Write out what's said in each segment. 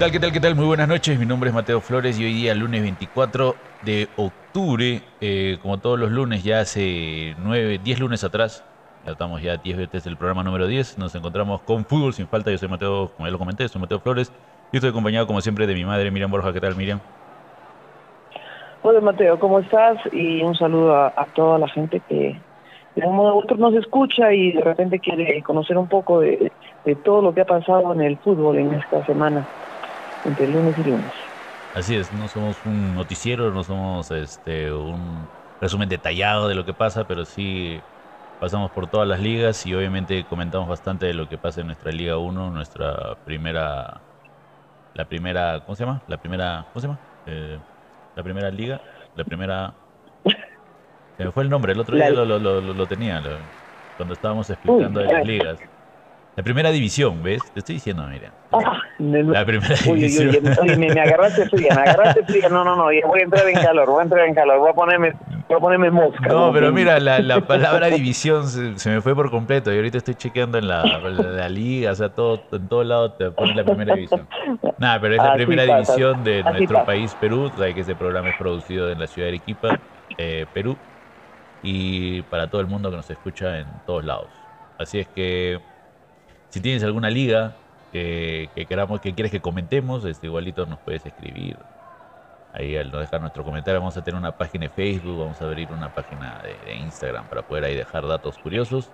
¿Qué tal, qué tal, qué tal? Muy buenas noches. Mi nombre es Mateo Flores y hoy día, lunes 24 de octubre, eh, como todos los lunes, ya hace 9, 10 lunes atrás, ya estamos ya 10 veces el programa número 10, nos encontramos con Fútbol Sin Falta. Yo soy Mateo, como ya lo comenté, soy Mateo Flores y estoy acompañado, como siempre, de mi madre, Miriam Borja. ¿Qué tal, Miriam? Hola, Mateo, ¿cómo estás? Y un saludo a, toda la gente que de un modo u nos escucha y de repente quiere conocer un poco de todo lo que ha pasado en el fútbol en esta semana entre lunes y lunes. Así es, no somos un noticiero, no somos este un resumen detallado de lo que pasa, pero sí pasamos por todas las ligas y obviamente comentamos bastante de lo que pasa en nuestra Liga 1, nuestra primera la primera, ¿cómo se llama? La primera, ¿cómo se llama? Eh, la primera liga, la primera se me fue el nombre, el otro día lo, lo- lo- lo tenía cuando estábamos explicando Uy, de las ligas. La primera división, ¿ves? Te estoy diciendo. Ah, me- La primera Uy, uy, división. uy, oye, me, me agarraste fría, me agarraste fría. No, no, no, voy a entrar en calor, voy a entrar en calor, voy a ponerme, voy a ponerme mosca. No, pero mira, la, la palabra división se, se me fue por completo y ahorita estoy chequeando en la, la- la liga, o sea, todo, en todo lado te pone la primera división. Nada, pero es la Así primera pasa, división de así nuestro pasa. país, Perú. Sabes que este programa es producido en la ciudad de Arequipa, eh, Perú, y para todo el mundo que nos escucha en todos lados. Así es que si tienes alguna liga que, que queramos, que quieres que comentemos, este, igualito nos puedes escribir. Ahí al no dejar nuestro comentario vamos a tener una página de Facebook, vamos a abrir una página de, de Instagram para poder ahí dejar datos curiosos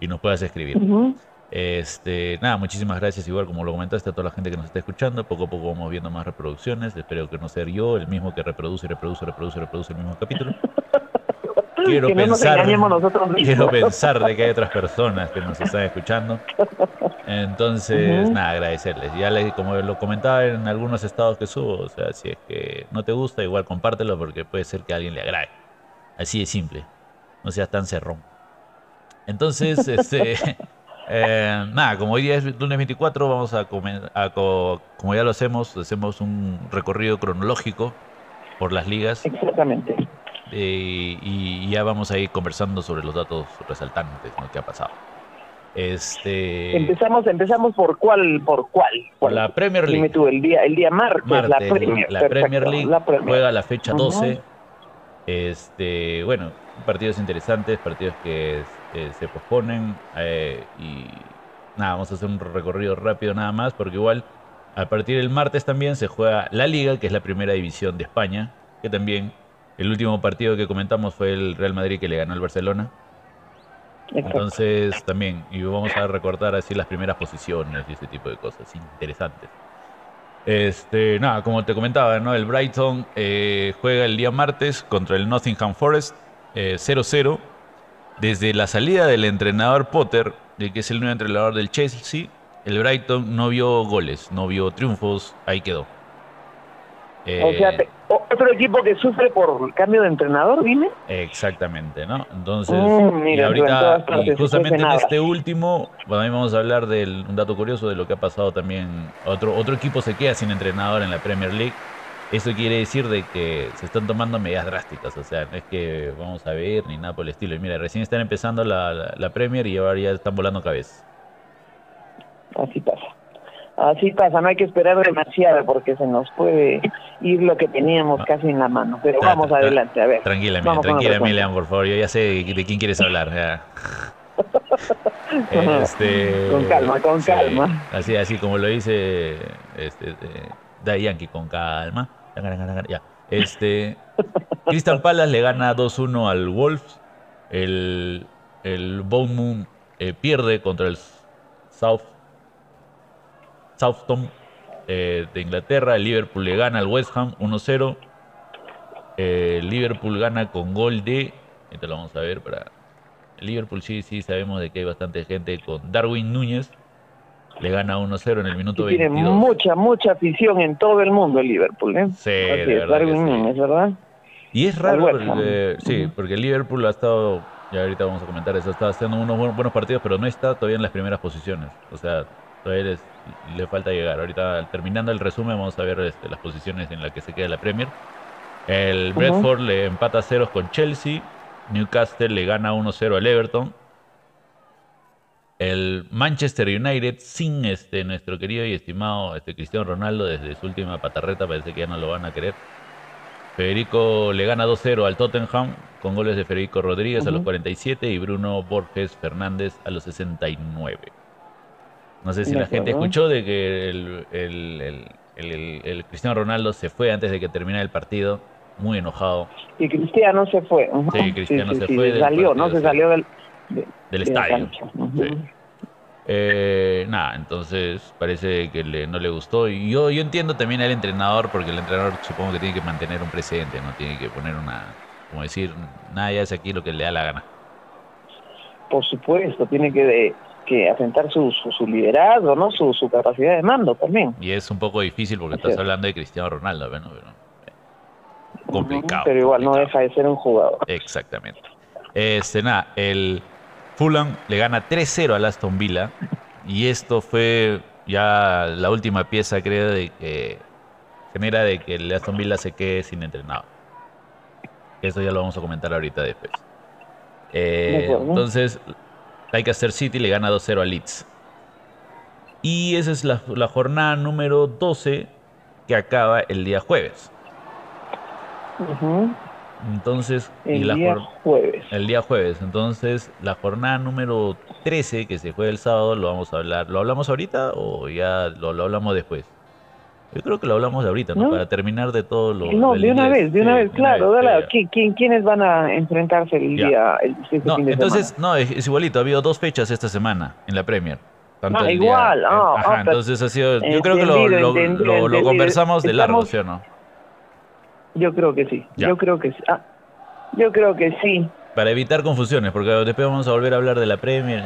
y nos puedas escribir. Ujú. Este, nada, muchísimas gracias, igual como lo comentaste, a toda la gente que nos está escuchando. Poco a poco vamos viendo más reproducciones. Espero que no sea yo el mismo que reproduce, reproduce, reproduce, reproduce el mismo capítulo. Quiero que no nos pensar, nosotros mismos. quiero pensar de que hay otras personas que nos están escuchando. Entonces, Ujú. nada, agradecerles. Ya les, como lo comentaba en algunos estados que subo, o sea, si es que no te gusta, igual compártelo porque puede ser que a alguien le agrade. Así de simple. No seas tan cerrón. Entonces, este, eh, nada, como hoy día es lunes 24, vamos a, a co- como ya lo hacemos, hacemos un recorrido cronológico por las ligas Exactamente. Eh, y ya vamos a ir conversando sobre los datos resaltantes ¿no? que ha pasado. Este, Empezamos, empezamos por cuál, por cuál. por la Premier Dime League. tú, el día, el día martes, Martes, la Premier. la Premier League la Premier. juega la fecha Ujú. 12. Este, bueno, partidos interesantes, partidos que eh, se posponen eh, y nada, vamos a hacer un recorrido rápido nada más porque igual a partir del martes también se juega la Liga, que es la primera división de España, que también el último partido que comentamos fue el Real Madrid que le ganó al Barcelona. Entonces también, y vamos a recortar así las primeras posiciones y ese tipo de cosas interesantes. Este, nada, como te comentaba, ¿no? El Brighton eh, juega el día martes contra el Nottingham Forest eh, 0-0. Desde la salida del entrenador Potter, de que es el nuevo entrenador del Chelsea, el Brighton no vio goles, no vio triunfos, ahí quedó. O Eh, sea, otro equipo que sufre por cambio de entrenador, dime. Exactamente, ¿no? Entonces, Mm, y mira, ahorita, y justamente en este último, bueno, ahí vamos a hablar de un dato curioso de lo que ha pasado también. Otro, otro equipo se queda sin entrenador en la Premier League. Eso quiere decir de que se están tomando medidas drásticas, o sea, no es que vamos a ver ni nada por el estilo. Y mira, recién están empezando la, la- la Premier y ahora ya están volando cabezas. Así pasa. Así pasa, no hay que esperar demasiado porque se nos puede ir lo que teníamos Ah. casi en la mano. Pero Tra- vamos tra- adelante, a ver. Tranquila, Miriam, tranquila. Miriam, por favor. Yo ya sé de, quién quieres hablar. ya. Este, Con calma, con sí, calma. Así, así como lo dice este, eh, Yankee, con calma. Ya. Este, Crystal Palace le gana 2-1 al Wolves. El, el Bournemouth eh, pierde contra el South, Southampton eh, de Inglaterra. El Liverpool le gana al West Ham 1-0. Eh, Liverpool gana con gol de. Esto lo vamos a ver para. El Liverpool sí, sí, sabemos de que hay bastante gente con Darwin Núñez. Le gana 1-0 en el minuto tiene 22. mucha, mucha afición en todo el mundo el Liverpool, ¿eh? Sí, de es, verdad Darwin sí. Núñez, ¿verdad? Y es raro porque, sí, porque el Liverpool ha estado, ya ahorita vamos a comentar eso, está haciendo unos buen- buenos partidos, pero no está todavía en las primeras posiciones. O sea, todavía les- le falta llegar. Ahorita terminando el resumen vamos a ver este, las posiciones en las que se queda la Premier. El. Bradford le empata a ceros con Chelsea. Newcastle le gana 1-0 al Everton. el Manchester United sin este nuestro querido y estimado este Cristiano Ronaldo desde su última patarreta, parece que ya no lo van a querer. Federico le gana 2-0 al Tottenham con goles de Federico Rodríguez a los 47 y Bruno Borges Fernández a los 69. No sé si la gente escuchó de que el, Cristiano Ronaldo se fue antes de que terminara el partido, muy enojado. Y Cristiano se fue. Sí, Cristiano se fue. salió, ¿no? Se salió del, del estadio. Eh, nada, entonces parece que le, no le gustó. Y yo, yo entiendo también al entrenador, porque el entrenador supongo que tiene que mantener un precedente, no tiene que poner una, como decir, nada, ya es aquí lo que le da la gana. Por supuesto, tiene que, que asentar su, su, liderazgo, ¿no? Su, su, capacidad de mando también. Y es un poco difícil porque estás hablando de Cristiano Ronaldo, Pero, complicado. Pero igual no deja de ser un jugador. Exactamente. Este, nada, el Fulham le gana 3-0 al Aston Villa. Y esto fue ya la última pieza, creo, de que genera de que el Aston Villa se quede sin entrenador. Eso ya lo vamos a comentar ahorita después. Eh, entonces, Leicester City le gana 2-0 a Leeds. Y esa es la, la jornada número 12 que acaba el día jueves. Entonces, el día jueves. El día jueves. Entonces, la jornada número 13 que se juega el sábado, lo vamos a hablar. ¿Lo hablamos ahorita o ya lo, hablamos después? Yo creo que lo hablamos ahorita, ¿no? Para terminar de todo lo. No, de una vez, de una vez, claro. ¿Quiénes van a enfrentarse el día, el, no, entonces, no, es, igualito. Ha habido dos fechas esta semana en la Premier. ah, igual. Ah, ajá, ah, entonces ha sido. Yo creo que lo, lo, lo, conversamos de largo, ¿sí o no? Yo creo que sí. Yo creo que sí. Ah, yo creo que sí. Para evitar confusiones, porque después vamos a volver a hablar de la Premier.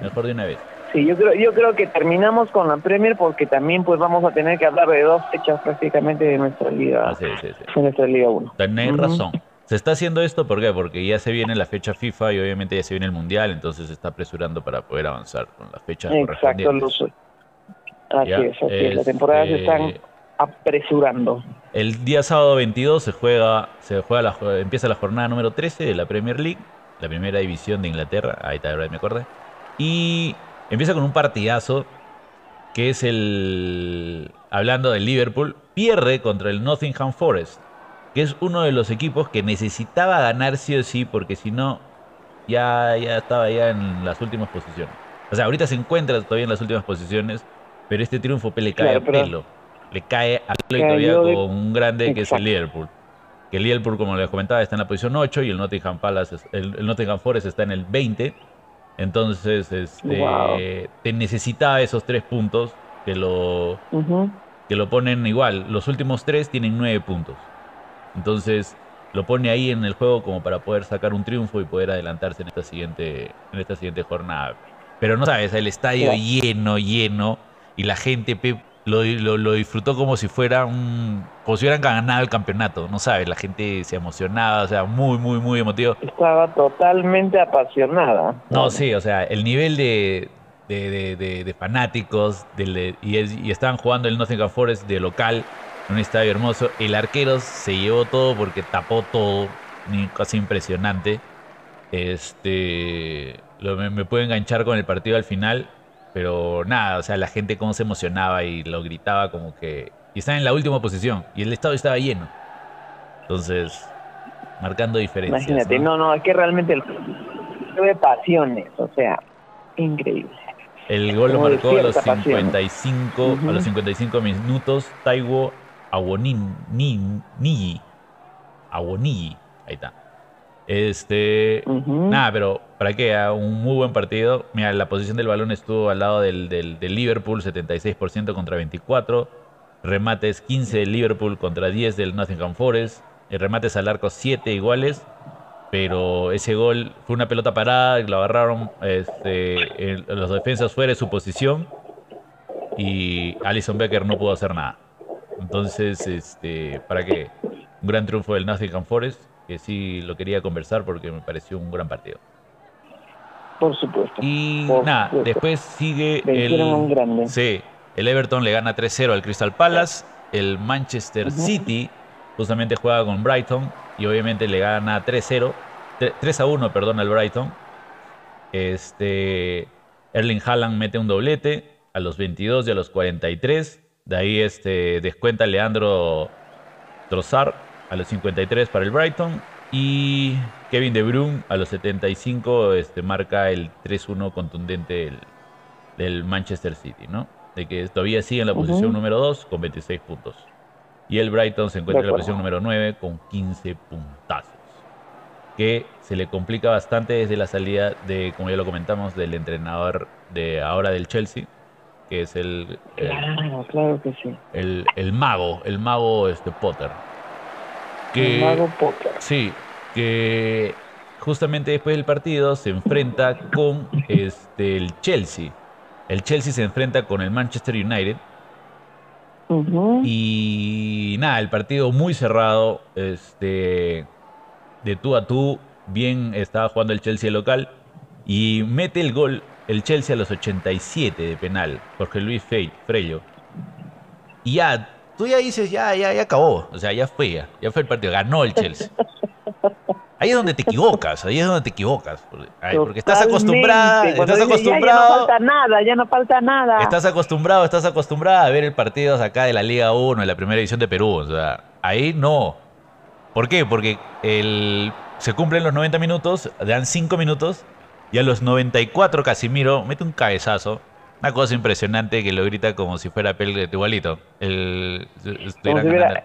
Mejor de una vez. Sí, yo creo, yo creo que terminamos con la Premier porque también pues vamos a tener que hablar de dos fechas prácticamente de nuestra liga. Ah, sí, sí, sí. De nuestra liga 1. Tenéis razón. Se está haciendo esto ¿por qué? porque ya se viene la fecha FIFA y obviamente ya se viene el Mundial, entonces se está apresurando para poder avanzar con las fechas Exacto, Así es, así es. Las temporadas este, están apresurando. El día sábado 22 se juega, se juega la, empieza la jornada número 13 de la Premier League, la primera división de Inglaterra, ahí está, me acordé. Y empieza con un partidazo que es el, hablando del Liverpool, pierde contra el Nottingham Forest, que es uno de los equipos que necesitaba ganar sí o sí, porque si no, ya, ya estaba ya en las últimas posiciones. O sea, ahorita se encuentra todavía en las últimas posiciones, pero este triunfo le cae a pelo le cae a todavía con un grande que es el Liverpool. Que el Liverpool, como les comentaba, está en la posición 8 y el Nottingham Palace, el, Nottingham Forest está en el 20. Entonces, este, te necesitaba esos tres puntos que lo, que lo ponen igual. Los últimos tres tienen nueve puntos. Entonces, lo pone ahí en el juego como para poder sacar un triunfo y poder adelantarse en esta siguiente, en esta siguiente jornada. Pero no sabes, el estadio lleno, lleno, y la gente, lo, disfrutó como si fuera un, como si hubieran ganado el campeonato, no sabes, la gente se emocionaba, o sea, muy, muy, muy emotivo. Estaba totalmente apasionada. No, sí, o sea, el nivel de, de, fanáticos y, estaban jugando el Nottingham Forest de local, en un estadio hermoso. El arquero se llevó todo porque tapó todo, casi impresionante. Este, me, me puedo enganchar con el partido al final pero nada, o sea, la gente cómo se emocionaba y lo gritaba como que... Y estaba en la última posición y el estadio estaba lleno. Entonces, marcando diferencias. Imagínate, no, no, es que realmente el de pasiones, o sea, increíble. El gol lo marcó a los 55, a los 55 minutos Taiwo Awoniji. Awoniji, ahí está. Este, nada, pero para qué, un muy buen partido. Mira, la posición del balón estuvo al lado del, del, Liverpool, 76% contra 24. Remates 15 del Liverpool contra 10 del Nottingham Forest. El remates al arco 7 iguales. Pero ese gol fue una pelota parada, lo agarraron este, los defensas fuera de su posición. Y Alison Becker no pudo hacer nada. Entonces, este, ¿para qué? Un gran triunfo del Nottingham Forest que sí lo quería conversar porque me pareció un gran partido. Por supuesto. Y nada, después sigue el, un Sí, el Everton le gana 3-0 al Crystal Palace, el Manchester City justamente juega con Brighton y obviamente le gana 3-0, 3 1, perdón, al Brighton. Este Erling Haaland mete un doblete a los 22 y a los 43. De ahí este, descuenta Leandro Trossard a los 53 para el Brighton. Y Kevin De Bruyne a los 75 este, marca el 3-1 contundente del, Manchester City, ¿no? De que todavía sigue en la posición número 2 con 26 puntos. Y el Brighton se encuentra en la posición número 9 con 15 puntazos. Que se le complica bastante desde la salida de, como ya lo comentamos, del entrenador de ahora del Chelsea, que es el, claro, claro que sí. el, el mago, el mago este Potter. Que, mago. Sí, que justamente después del partido se enfrenta con este, el Chelsea. El Chelsea se enfrenta con el Manchester United. Y nada, el partido muy cerrado, este, de tú a tú, bien estaba jugando el Chelsea local y mete el gol el Chelsea a los 87 de penal, Jorge Luis Frello. Y ya, tú ya dices, ya, ya, ya acabó, o sea, ya fue, ya, ya fue el partido, ganó el Chelsea. Ahí es donde te equivocas, ahí es donde te equivocas. Porque estás acostumbrada, estás acostumbrado. Ya, no falta nada, ya no falta nada. Estás acostumbrado, estás acostumbrada a ver el partido acá de la Liga 1, en la primera división de Perú. O sea, ahí no. ¿Por qué? Porque el, se cumplen los 90 minutos, dan 5 minutos, y a los 94 Casimiro mete un cabezazo. Una cosa impresionante que lo grita como si fuera Pel igualito. El, como si fuera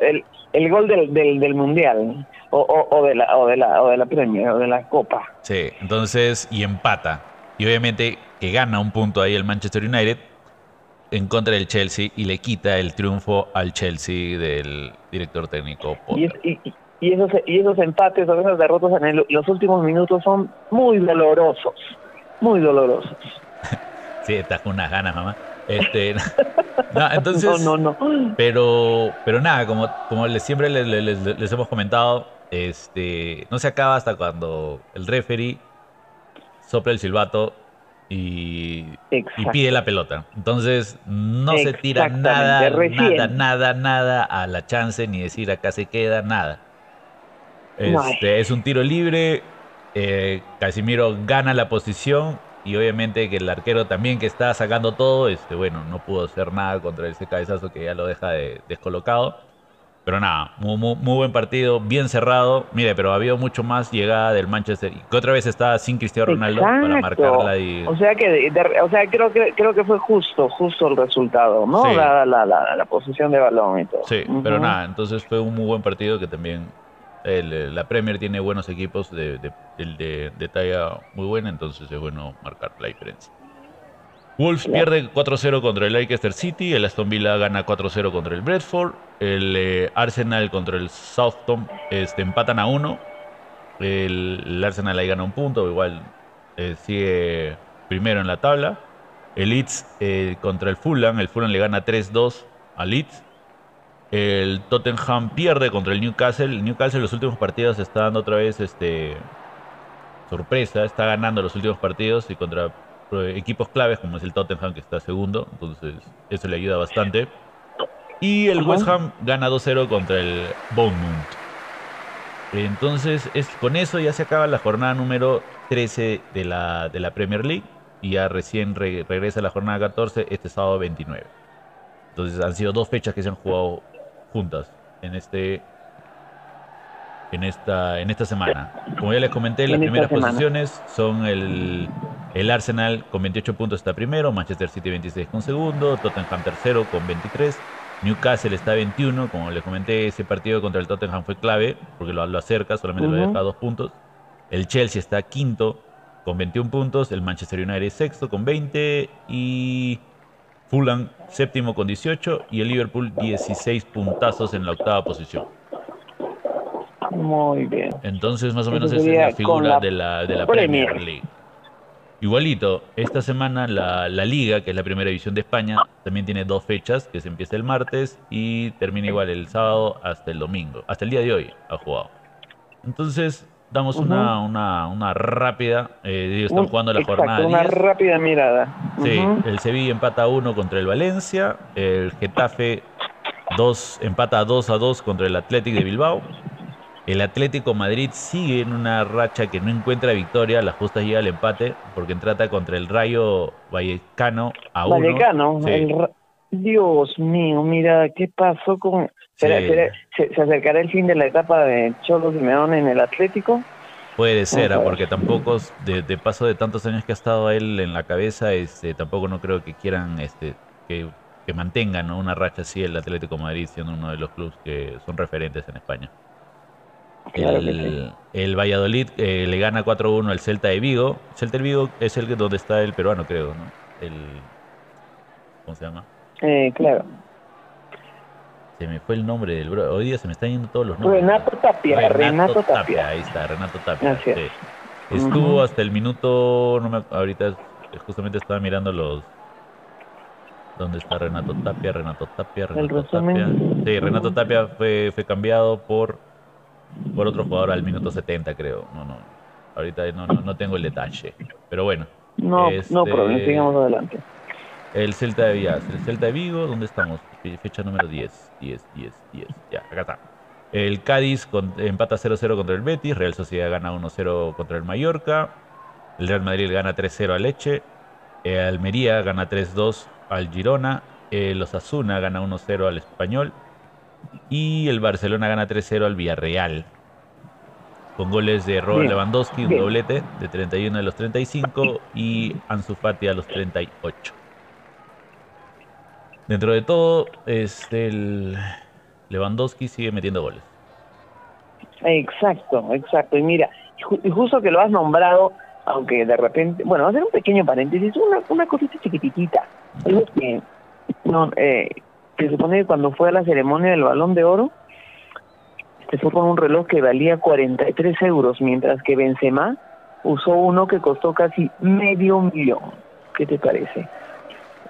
el, el, gol del, del, del Mundial o, o, de la, o, de la, o de la Premier o de la Copa. Sí, entonces, y empata. Y obviamente que gana un punto ahí el Manchester United en contra del Chelsea y le quita el triunfo al Chelsea del director técnico. Y, y, esos, y esos empates o esas derrotas en los últimos minutos son muy dolorosos, muy dolorosos. sí, estás con unas ganas, mamá. Este, no, entonces, no, no, no. Pero, pero nada, como, como les, siempre les, les, hemos comentado, este, no se acaba hasta cuando el referee sopla el silbato y, y pide la pelota. Entonces, no se tira nada, nada, nada, nada a la chance, ni decir acá se queda, nada. Este, es un tiro libre. Eh, Casimiro gana la posición y obviamente que el arquero también que está sacando todo, este, bueno, no pudo hacer nada contra ese cabezazo que ya lo deja descolocado. Pero nada, muy, muy, buen partido, bien cerrado. Mire, pero ha habido mucho más llegada del Manchester, que otra vez está sin Cristiano Ronaldo para marcarla. Y... O sea que, o sea, creo que creo que fue justo, justo el resultado, ¿no? La, la, la, posición de balón y todo. Sí, pero nada, entonces fue un muy buen partido que también la Premier tiene buenos equipos de, de, talla muy buena, entonces es bueno marcar la diferencia. Wolves pierde 4-0 contra el Leicester City, el Aston Villa gana 4-0 contra el Bradford, el eh, Arsenal contra el Southampton este, empatan a 1, el, Arsenal ahí gana un punto, igual eh, sigue primero en la tabla, el Leeds eh, contra el Fulham, el Fulham le gana 3-2 al Leeds, el Tottenham pierde contra el Newcastle. El Newcastle en los últimos partidos está dando otra vez este sorpresa, está ganando los últimos partidos y contra eh, equipos claves como es el Tottenham que está segundo, entonces eso le ayuda bastante. Y el West Ham gana 2-0 contra el Bournemouth. Entonces, es, con eso ya se acaba la jornada número 13 de la, de la Premier League y ya recién regresa la jornada 14 este sábado 29. Entonces han sido dos fechas que se han jugado juntas en este en esta en esta semana. Como ya les comenté, las primeras posiciones son el, el Arsenal con 28 puntos está primero, Manchester City 26 con segundo, Tottenham tercero con 23, Newcastle está 21, como les comenté, ese partido contra el Tottenham fue clave porque lo, acerca, solamente lo deja dos puntos. El Chelsea está quinto con 21 puntos, el Manchester United sexto con 20 y Fulham séptimo con 18 y el Liverpool 16 puntazos en la octava posición. Muy bien. Entonces más o menos esa es la figura de la, de la Premier. League. Igualito, esta semana la, la, Liga, que es la primera división de España, también tiene dos fechas, que se empieza el martes y termina igual el sábado hasta el domingo. Hasta el día de hoy ha jugado. Entonces, damos una, una, una, rápida. Eh, están jugando la jornada. Una rápida mirada. Sí, el Sevilla empata 1 contra el Valencia. El Getafe 2, empata 2 a 2 contra el Athletic de Bilbao. El Atlético Madrid sigue en una racha que no encuentra victoria, las justas llega al empate porque trata contra el Rayo Vallecano a uno. Vallecano, Sí. el ra- Dios mío, mira, ¿qué pasó con...? ¿Será- Sí. será- se, se acercará el fin de la etapa de Cholo Simeone en el Atlético? Puede ser, ah, porque tampoco, de, de paso de tantos años que ha estado él en la cabeza, este, tampoco no creo que quieran este, que, que mantengan ¿no? una racha así el Atlético de Madrid, siendo uno de los clubes que son referentes en España. Claro el, el Valladolid eh, le gana 4-1 al Celta de Vigo. Celta de Vigo es el que donde está el peruano, creo, ¿no? El, ¿Cómo se llama? Eh, claro. Se me fue el nombre del bro. Hoy día se me están yendo todos los nombres. Renato Tapia, Renato, Tapia. Ahí está, Renato Tapia. Sí. Estuvo hasta el minuto, no me, ahorita justamente estaba mirando los... ¿Dónde está Renato Tapia? Renato Tapia, Renato resumen. Tapia. Sí, Renato. Tapia fue, fue cambiado por, por otro jugador al minuto 70, creo. No, no. Ahorita no, no, no tengo el detalle. Pero bueno, No, no Este- problema, sigamos adelante. el Celta de Vigo, el Celta de Vigo, ¿dónde estamos? Fe- Fecha número 10, 10, 10, 10. Ya, acá está. El Cádiz con- empata 0-0 contra el Betis, Real Sociedad gana 1-0 contra el Mallorca, el Real Madrid gana 3-0 al Leche, eh, Almería gana 3-2 al Girona, el Osasuna gana 1-0 al Español y el Barcelona gana 3-0 al Villarreal. Con goles de Robert Bien, Lewandowski, un bien. doblete de 31 a los 35 y Ansu Fati a los 38. Dentro de todo, este, el Lewandowski sigue metiendo goles. Exacto, exacto. Y mira, ju- y justo que lo has nombrado, aunque de repente, bueno, hacer un pequeño paréntesis, una, una cosita chiquititita. Algo que, no, eh, que se supone que cuando fue a la ceremonia del Balón de Oro, se fue con un reloj que valía 43 euros, mientras que Benzema usó uno que costó casi medio millón. ¿Qué te parece?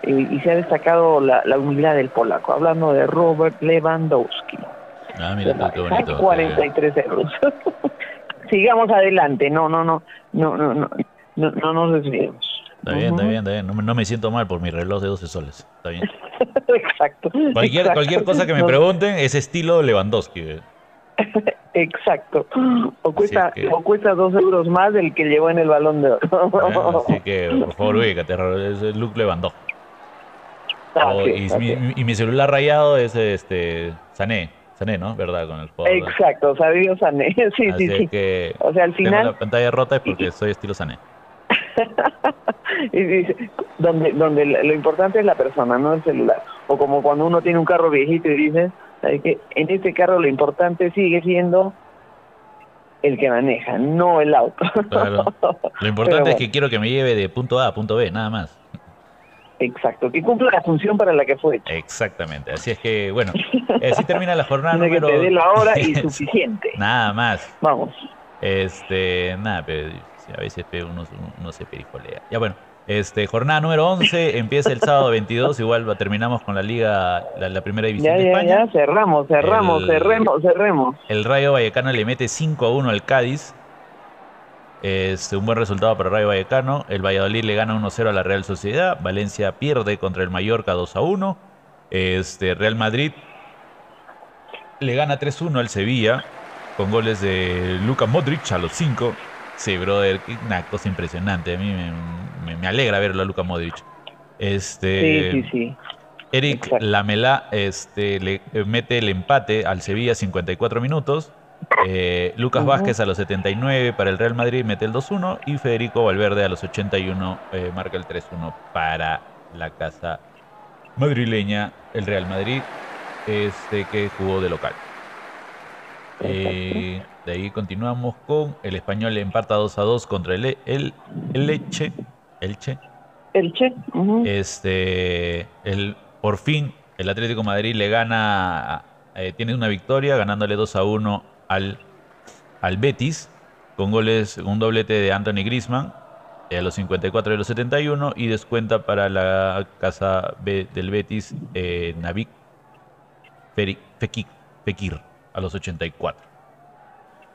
Eh, y se ha destacado la, la humildad del polaco, hablando de Robert Lewandowski. Ah, mira qué bonito. 43 euros. Sigamos adelante, no, no, no, no, no, no, no, no nos desviemos. Está bien, está bien, está bien. No, me- no me siento mal por mi reloj de 12 soles. Está bien. Exacto. Cualquier, exacto. cualquier cosa que me pregunten es estilo Lewandowski. eh. Exacto. O cuesta, que- o cuesta dos euros más del que llevó en el balón de oro. Bueno, Así que, por favor, ubícate. Luke Lewandowski. Es, y, mi, y mi celular rayado es este Sané. Sané, ¿no? ¿Verdad? Con el jugador. Exacto, Sabio Sané. Sí, Así sí, sí. O sea, al tengo final, la pantalla rota es porque soy estilo Sané. y dice, donde, donde lo importante es la persona, no el celular. O como cuando uno tiene un carro viejito y dice, ¿sabes qué? En este carro lo importante sigue siendo el que maneja, no el auto. Claro. Lo importante es que quiero que me lleve de punto A a punto B, nada más. Exacto, que cumpla la función para la que fue hecho. Exactamente. Así es que, bueno, así termina la jornada que número... te dé la hora y suficiente. nada más. Vamos. Este, nada, pero a veces uno, uno se perifolea. Ya bueno, este, jornada número 11, empieza el sábado 22, igual va- terminamos con la liga, la, la primera división Ya, de ya, España. ya, cerramos, cerramos, El- cerremos, cerremos. El Rayo Vallecano le mete 5 a 1 al Cádiz. Es un buen resultado para Rayo Vallecano. El Valladolid le gana 1-0 a la Real Sociedad. Valencia pierde contra el Mallorca 2 a 1. Este, Real Madrid le gana 3-1 al Sevilla con goles de Luka Modric a los 5. Sí, brother, una cosa impresionante. A mí me, me- me alegra verlo a Luka Modric. Este, Sí, sí, sí. Eric Exacto. Lamela este, le mete el empate al Sevilla 54 minutos. Eh, Lucas. Vázquez a los 79 para el Real Madrid mete el 2-1 y Federico Valverde a los 81 eh, marca el 3-1 para la casa madrileña, el Real Madrid, este que jugó de local. Eh, de ahí continuamos con el español empata 2 a 2 contra el, el, el Leche. Elche. El Che. ujú. Este, el, por fin, el Atlético de Madrid le gana, eh, tiene una victoria, ganándole 2 a 1 al, al Betis, con goles, un doblete de Anthony Grisman a los 54 y los 71, y descuenta para la casa B del Betis, eh, Navik Fekir, Fekir, a los 84.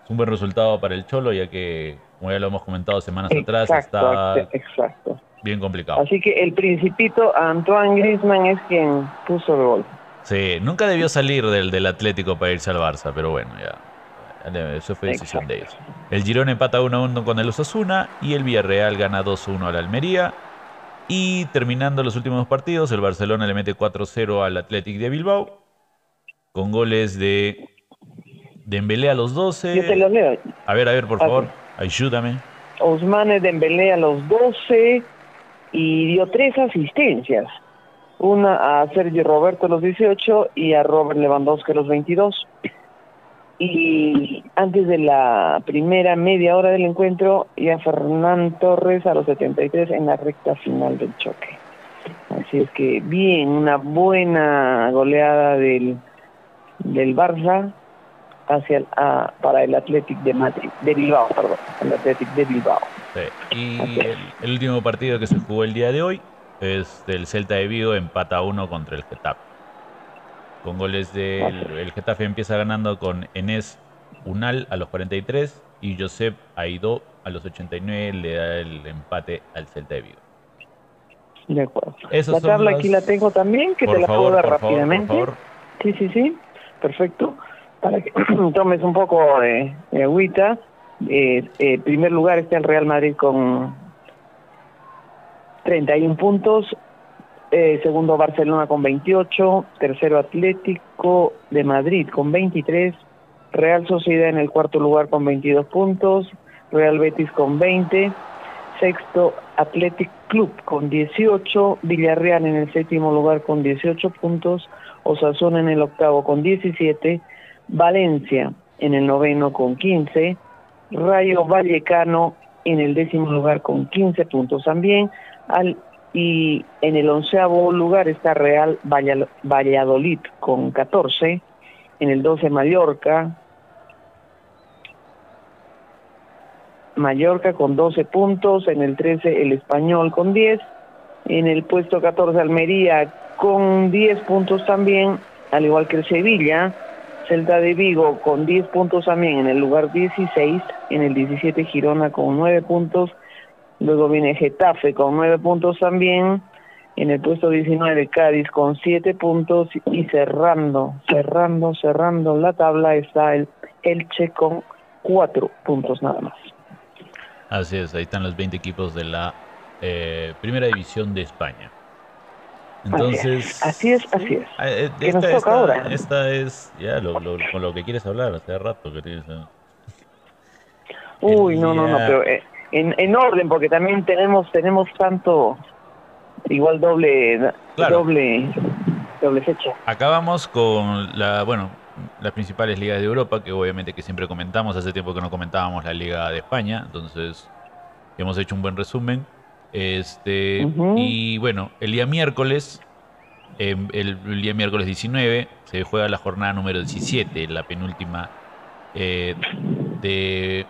Es un buen resultado para el Cholo, ya que, como ya lo hemos comentado semanas atrás, está ex- exacto. bien complicado. Así que el principito Antoine Griezmann es quien puso el gol. Sí, nunca debió salir del, del Atlético para irse al Barça, pero bueno, ya. Eso fue decisión de ellos. El Girón empata 1-1 con el Osasuna y el Villarreal gana 2-1 al Almería. Y terminando los últimos partidos, el Barcelona le mete 4-0 al Athletic de Bilbao con goles de Dembélé a los 12. Yo te leo. A ver, a ver, por favor, ayúdame. Osmane Dembélé a los 12 y dio tres asistencias. Una a Sergio Roberto a los 18 y a Robert Lewandowski a los 22. Y antes de la primera media hora del encuentro, ya Fernán Torres a los 73 en la recta final del choque. Así es que bien, una buena goleada del, del Barça hacia el, para el Athletic de Madrid, de Bilbao, perdón, el Athletic de Bilbao. Y el, último partido que se jugó el día de hoy es del Celta de Vigo, empata uno contra el Getafe. Con goles del el Getafe empieza ganando con Enes Unal a los 43 y Josep Aidó a los 89 le da el empate al Celta de Vigo. De acuerdo. la tabla aquí la tengo también, que te la puedo dar rápidamente. Sí, sí, sí, perfecto. Para que tomes un poco de, agüita. Eh, eh, primer lugar está el Real Madrid con 31 puntos, eh, segundo Barcelona con 28, tercero Atlético de Madrid con 23, Real Sociedad en el cuarto lugar con 22 puntos, Real Betis con 20, sexto Athletic Club con 18, Villarreal en el séptimo lugar con 18 puntos, Osasuna en el octavo con 17, Valencia en el noveno con 15, Rayo Vallecano en el décimo lugar con 15 puntos. También, al y en el onceavo lugar está Real Valladolid con 14, en el 12 Mallorca, Mallorca con 12 puntos, en el 13 el Español con 10, en el puesto 14 Almería con 10 puntos también, al igual que el Sevilla, Celta de Vigo con 10 puntos también en el lugar 16, en el 17 Girona con 9 puntos, Luego viene Getafe con nueve puntos también. En el puesto 19 Cádiz con siete puntos y cerrando, cerrando, cerrando la tabla está el Elche con cuatro puntos nada más. Así es, ahí están los 20 equipos de la eh, primera división de España. Entonces, así es, así es. Eh, esta, ahora? esta es ya lo, con lo que quieres hablar hace rato que tienes. Uy, no, no, no, pero eh, en, en orden, porque también tenemos tenemos tanto igual doble doble doble fecha. Acabamos con la bueno las principales ligas de Europa, que obviamente que siempre comentamos, hace tiempo que no comentábamos la Liga de España, entonces hemos hecho un buen resumen. Este, y bueno, el día miércoles, em, el, día miércoles 19, se juega la jornada número 17, la penúltima eh, de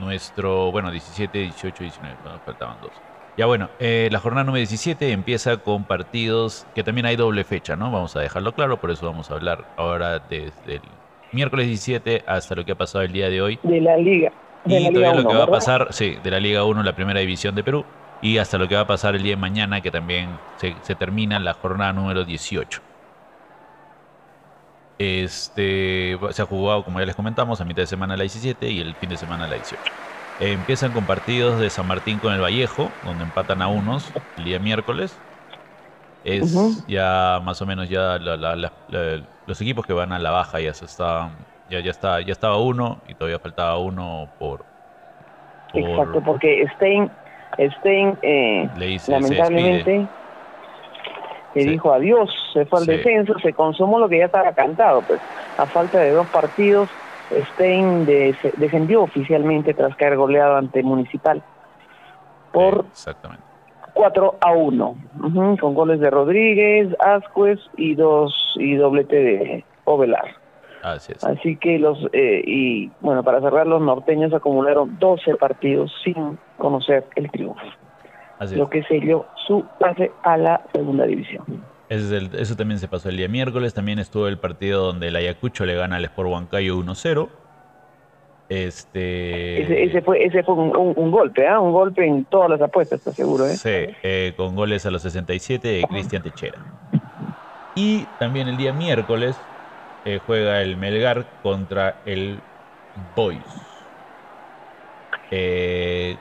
nuestro, bueno, 17, 18, 19, faltaban dos. Ya bueno, eh, la jornada número 17 empieza con partidos que también hay doble fecha, ¿no? Vamos a dejarlo claro, por eso vamos a hablar ahora desde el miércoles 17 hasta lo que ha pasado el día de hoy. De la Liga. De y todavía lo que va a pasar, sí, de la Liga 1, la primera división de Perú, y hasta lo que va a pasar el día de mañana, que también se, se termina la jornada número 18. Este, se ha jugado, como ya les comentamos, a mitad de semana la 17 y el fin de semana la 18. empiezan con partidos de San Martín con el Vallejo, donde empatan a unos el día miércoles. Es ya más o menos ya los equipos que van a la baja ya se estaban, ya, ya está, ya estaba uno y todavía faltaba uno por, Exacto, porque Stein, Stein eh, lamentablemente que dijo adiós, se fue al descenso, se consumó lo que ya estaba cantado, pues a falta de dos partidos, Stein defendió oficialmente tras caer goleado ante Municipal por Exactamente. 4 a 1, con goles de Rodríguez, Ascuez y dos y doblete de Ovelar. Así, es. Así que los, eh, y bueno, para cerrar, los norteños acumularon 12 partidos sin conocer el triunfo lo que selló su pase a la segunda división. eso también se pasó el día miércoles. También estuvo el partido donde el Ayacucho le gana al Sport Huancayo 1-0. Este... Ese, fue, ese fue un, golpe, ¿ah? un golpe en todas las apuestas, ¿estás seguro? Eh? Sí, eh, con goles a los 67 de Cristian Techera. Y también el día miércoles eh, juega el Melgar contra el Boys. Eh,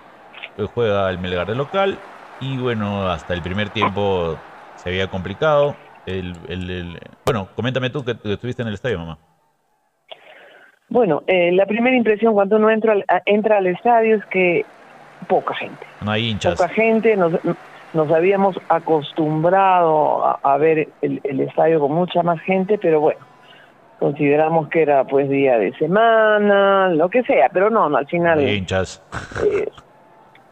juega el Melgar de local y bueno, hasta el primer tiempo se había complicado. El, el, bueno, coméntame tú que, estuviste en el estadio, mamá. Bueno, eh, la primera impresión cuando uno entra, entra al estadio es que poca gente. No hay hinchas. Poca gente, nos, nos habíamos acostumbrado a, ver el, el, estadio con mucha más gente, pero bueno, consideramos que era pues día de semana, lo que sea, pero no, no al final... hinchas. Eh,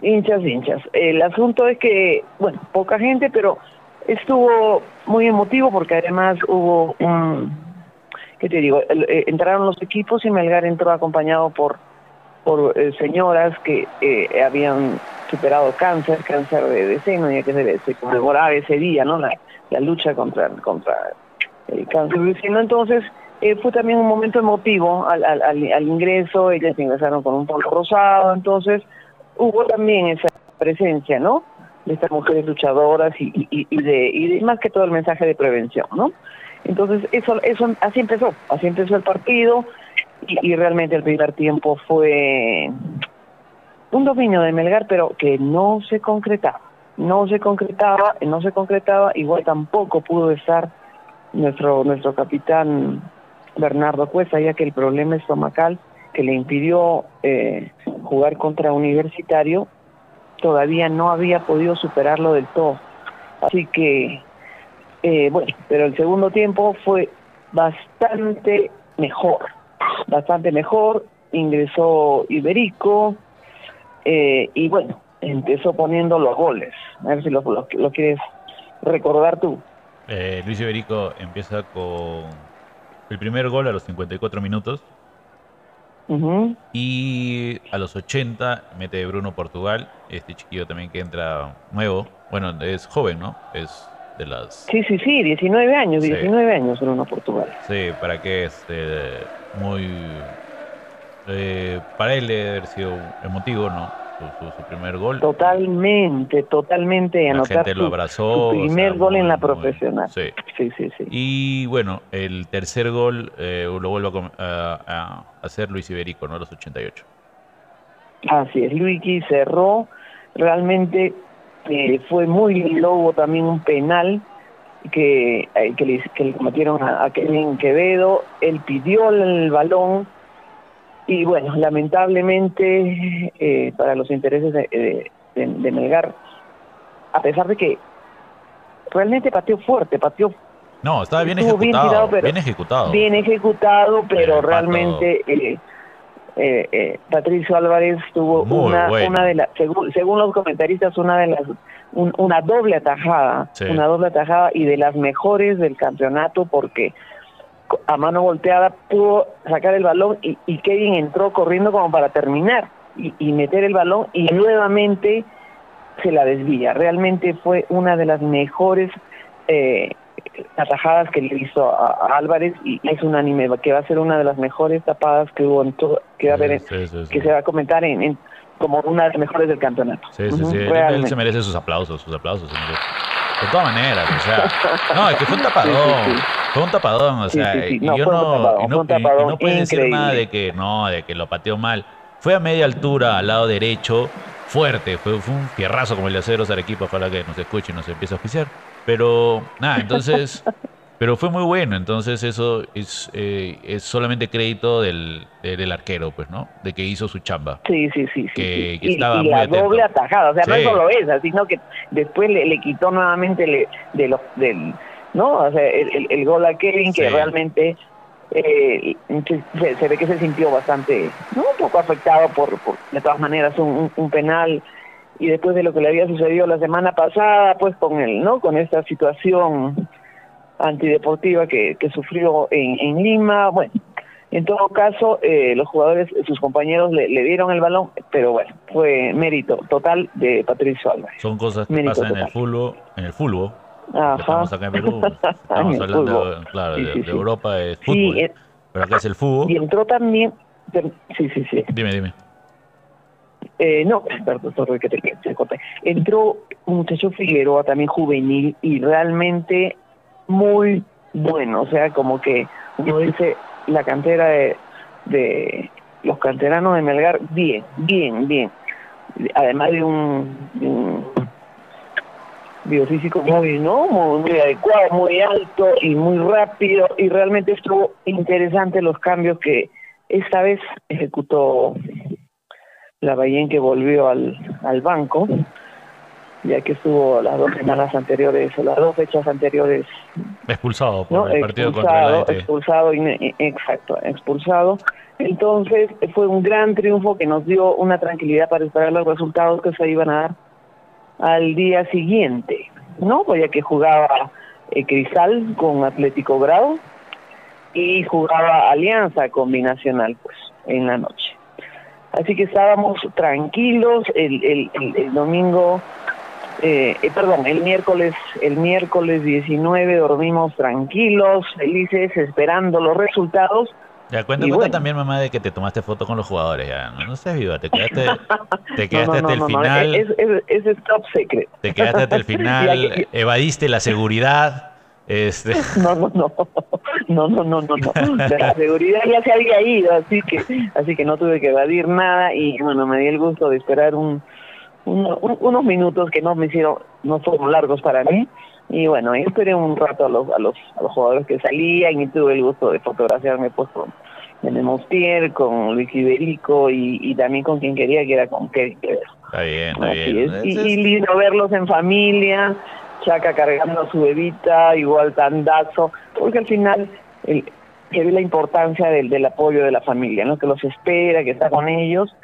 hinchas, hinchas. El asunto es que, bueno, poca gente, pero estuvo muy emotivo porque además hubo un... ¿Qué te digo? Eh, entraron los equipos y Melgar entró acompañado por por eh, señoras que habían superado cáncer, cáncer de, seno, y que se, se conmemoraba ese día, ¿no? La, la lucha contra, contra el cáncer de seno. Entonces, eh, fue también un momento emotivo al, al, al, ingreso, ellas ingresaron con un polo rosado, entonces hubo también esa presencia, ¿no? De estas mujeres luchadoras y, y, y, de, y más que todo el mensaje de prevención, ¿no? Entonces, eso, eso así empezó, así empezó el partido y, y realmente el primer tiempo fue un dominio de Melgar, pero que no se concretaba, no se concretaba, no se concretaba, igual tampoco pudo estar nuestro nuestro capitán Bernardo Cuesta, ya que el problema estomacal que le impidió eh, jugar contra Universitario todavía no había podido superarlo del todo. Así que, eh, bueno, pero el segundo tiempo fue bastante mejor, bastante mejor, ingresó Iberico eh, y bueno, empezó poniendo los goles. A ver si lo, quieres recordar tú. Luis Iberico empieza con el primer gol a los 54 minutos. Y a los 80 mete Bruno Portugal, este chiquillo también que entra nuevo. Bueno, es joven, ¿no? Es de las... Sí, sí, sí, 19 años, 19 años Bruno Portugal. Sí, para que es este, muy... Eh, para él debe haber sido emotivo, ¿no? Su, primer gol. Totalmente, totalmente. La gente lo abrazó. Su primer gol en la profesional. sí. sí. sí, Y bueno, el tercer gol eh, lo vuelve a, hacer Luis Iberico, ¿no? A los 88. Así es, Luigi cerró. Realmente eh, fue muy lindo. también un penal que, eh, que, le, que le cometieron a, a Kevin Quevedo. Él pidió el balón y bueno, lamentablemente eh, para los intereses de, de, Melgar, a pesar de que realmente pateó fuerte, pateó no, estaba bien ejecutado, bien, ejecutado. Bien ejecutado, pero realmente eh, eh, eh, Patricio Álvarez tuvo una, una de las, según, según los comentaristas, una de las, una doble atajada, una doble atajada y de las mejores del campeonato porque a mano volteada pudo sacar el balón y, y Kevin entró corriendo como para terminar y, meter el balón y nuevamente se la desvía. Realmente fue una de las mejores eh, atajadas que le hizo a, Álvarez y es unánime que va a ser una de las mejores tapadas que hubo en todo, que va a haber, que se va a comentar en, como una de las mejores del campeonato. Sí, sí, sí. Él se merece sus aplausos, sus aplausos. De todas maneras, o sea, no, es que fue un tapadón, fue un tapadón, o sea, y yo no, y no, no puedes decir nada de que, no, de que lo pateó mal. Fue a media altura, al lado derecho, fuerte, fue, fue un fierrazo como el de Aceros Arequipa, ojalá que nos escuche y nos empiece a oficiar. Pero, nada, entonces, Pero fue muy bueno, entonces eso es, eh, es solamente crédito del, del, arquero, pues, ¿no? De que hizo su chamba. Sí, sí, sí. Que, y, estaba y la doble atajada, o sea, no solo esa, sino que después le, le quitó nuevamente le, de los, del, ¿no? O sea, el, el, gol a Kevin, que realmente eh, se, se, ve que se sintió bastante, ¿no? Un poco afectado por, por de todas maneras, un, un penal y después de lo que le había sucedido la semana pasada, pues con el, ¿no? Con esta situación antideportiva que, que sufrió en, en Lima. Bueno, en todo caso, eh, los jugadores, sus compañeros le, le, dieron el balón, pero bueno, fue mérito total de Patricio Álvarez. Son cosas que pasan en el fútbol, en el fútbol. Estamos acá en Perú, estamos hablando, claro, de, Europa es fútbol, eh, pero acá es el fútbol. Y entró también, sí, sí, sí. Dime, dime. Eh, no, perdón, que te, te Entró un muchacho Figueroa, también juvenil, y realmente muy bueno, o sea, como que uno dice la cantera de, de los canteranos de Melgar, bien, bien, bien. Además de un, biofísico muy, ¿no? muy, adecuado, muy alto y muy rápido. Y realmente estuvo interesante los cambios que esta vez ejecutó la Bahía que volvió al, al banco ya que estuvo las dos semanas anteriores, o las dos fechas anteriores. Expulsado por el partido contra Expulsado, exacto, expulsado. Entonces fue un gran triunfo que nos dio una tranquilidad para esperar los resultados que se iban a dar al día siguiente, ¿no? Pues ya que jugaba eh, Cristal con Atlético Grado y jugaba Alianza Combinacional, pues, en la noche. Así que estábamos tranquilos, el, el, el domingo eh, eh, perdón, el miércoles, el miércoles 19 dormimos tranquilos, felices, esperando los resultados. Ya, cuenta, cuenta también, mamá, de que te tomaste foto con los jugadores. Ya, no, no seas viva, te quedaste, te quedaste hasta el final. Es, es, es, top secret. Te quedaste hasta el final, evadiste la seguridad. Este... No, no, no, no, no, no, no, no. La seguridad ya se había ido, así que, así que no tuve que evadir nada y bueno, me di el gusto de esperar un, unos minutos que no me hicieron, no fueron largos para mí. Y bueno, esperé un rato a los, a los, a los jugadores que salían y tuve el gusto de fotografiarme pues con Menemostier, con Luis Iberico y, y también con quien quería que era con Kevin Está bien, está bien. Y, lindo verlos en familia, Chaca cargando a su bebita, igual tandazo, porque al final el, que ve la importancia del, del apoyo de la familia, ¿no? Que los espera, que está con ellos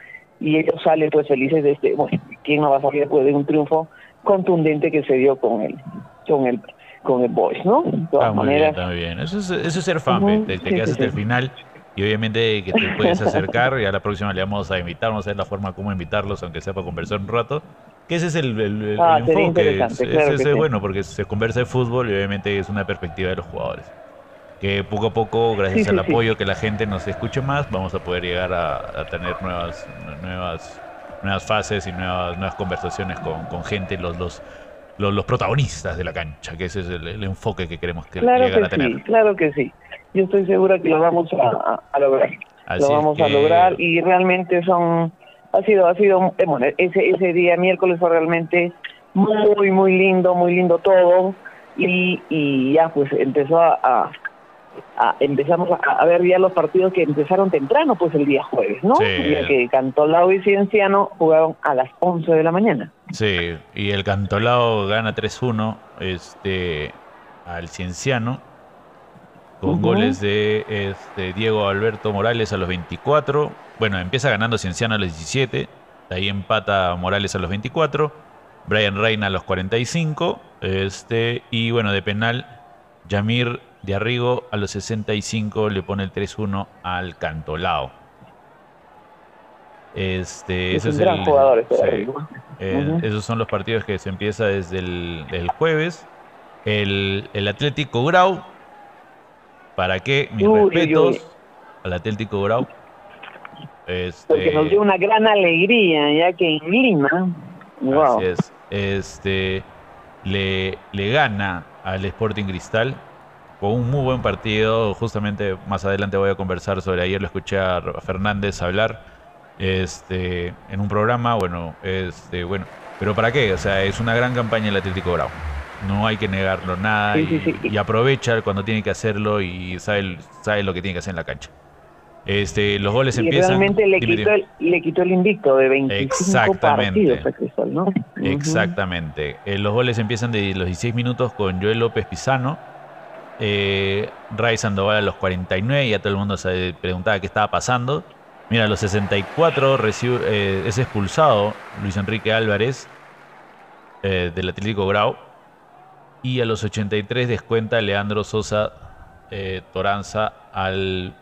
y ellos salen pues felices de este, bueno, ¿quién no va a salir después de un triunfo contundente que se dio con el, con el, con el Boys, ¿no? De todas maneras. Bien, bien. Eso es, eso es ser fan, te, quedas hasta el final y obviamente que te puedes acercar y a la próxima le vamos a invitar, vamos a ver la forma como invitarlos, aunque sea para conversar un rato. Que ese es el, el, ah, enfoque, claro es bueno porque se conversa de fútbol y obviamente es una perspectiva de los jugadores que poco a poco, gracias al apoyo que la gente nos escuche más, vamos a poder llegar a, tener nuevas, nuevas, nuevas fases y nuevas, nuevas conversaciones con, con gente, los, los, los, protagonistas de la cancha, que ese es el, enfoque que queremos que llegar a tener. Sí, claro que sí. Yo estoy segura que lo vamos a, lograr. lo vamos a lograr y realmente son ha sido ha sido eh, bueno, ese ese día miércoles fue realmente muy muy lindo, muy lindo todo y, y ya pues empezó a empezamos a, ver ya los partidos que empezaron temprano, pues el día jueves, ¿no? Ya que Cantolao y Cienciano jugaron a las 11 de la mañana. Sí, y el Cantolao gana 3-1 este, al Cienciano con goles de este, Diego Alberto Morales a los 24. Bueno, empieza ganando Cienciano a los 17, de ahí empata Morales a los 24, Brian Reina a los 45, este, y bueno, de penal, Yamir de Arrigo a los 65 le pone el 3-1 al Cantolao. Este, es eh, Esos son los partidos que se empieza desde el, jueves. El, Atlético Grau. ¿Para qué? Mis respetos al Atlético Grau. Este, Porque nos dio una gran alegría, ya que en Lima. Así es. Este, le, le gana al Sporting Cristal con un muy buen partido. Justamente más adelante voy a conversar sobre ayer lo escuché a Fernández hablar este en un programa, bueno, este bueno, pero para qué? O sea, es una gran campaña el Atlético Bravo. No hay que negarlo nada y, aprovecha cuando tiene que hacerlo y sabe, sabe lo que tiene que hacer en la cancha. Este, los goles y empiezan. Realmente le quitó, el, le quitó el invicto de 25 Exactamente. partidos ¿no? Exactamente. Eh, los goles empiezan de los 16 minutos con Joel López Pizano eh, Ray Sandoval a los 49, ya todo el mundo se preguntaba qué estaba pasando. Mira, a los 64 eh, es expulsado Luis Enrique Álvarez eh, del Atlético Grau. Y a los 83 descuenta Leandro Sosa eh, Toranza al,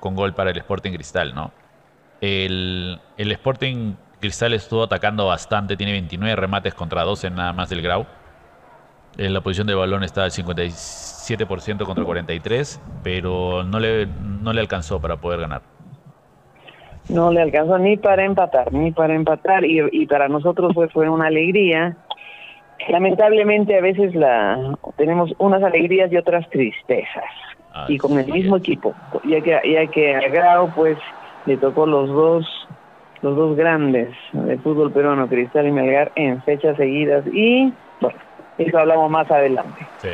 con gol para el Sporting Cristal. ¿no? El, el Sporting Cristal estuvo atacando bastante, tiene 29 remates contra 12 nada más del Grau. En la posición de balón está al 57% contra 43, pero no le, no le alcanzó para poder ganar. No le alcanzó ni para empatar, ni para empatar, y, y para nosotros fue, fue una alegría. Lamentablemente a veces la tenemos unas alegrías y otras tristezas, y con el mismo equipo, ya que, ya que Grau pues le tocó los dos los dos grandes del fútbol peruano, Cristal y Melgar, en fechas seguidas. Y bueno, eso hablamos más adelante. Sí.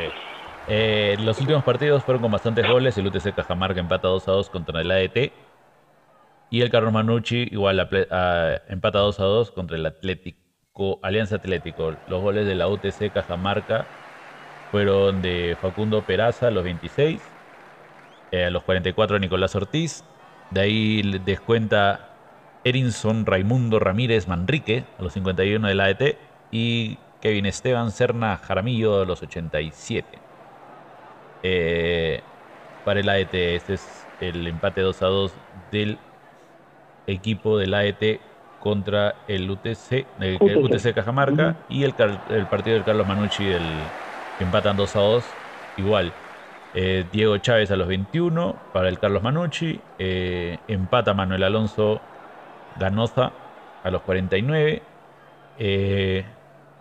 Eh, los últimos partidos fueron con bastantes goles. El UTC Cajamarca empata 2 a 2 contra el ADT. Y el Carlos Manucci igual a, empata 2 a 2 contra el Atlético, Alianza Atlético. Los goles de la UTC Cajamarca fueron de Facundo Peraza a los 26. Eh, a los 44 Nicolás Ortiz. De ahí descuenta Erinson Raimundo Ramírez Manrique a los 51 del AET y Kevin Esteban Serna Jaramillo a los 87. Eh, para el AET, este es el empate 2 a 2 del equipo del AET contra el UTC, el UTC, Cajamarca y el, el, partido del Carlos Manucci del, que empatan 2 a 2 igual. Eh, Diego Chávez a los 21 para el Carlos Manucci. Eh, empata Manuel Alonso Ganoza a los 49. Eh,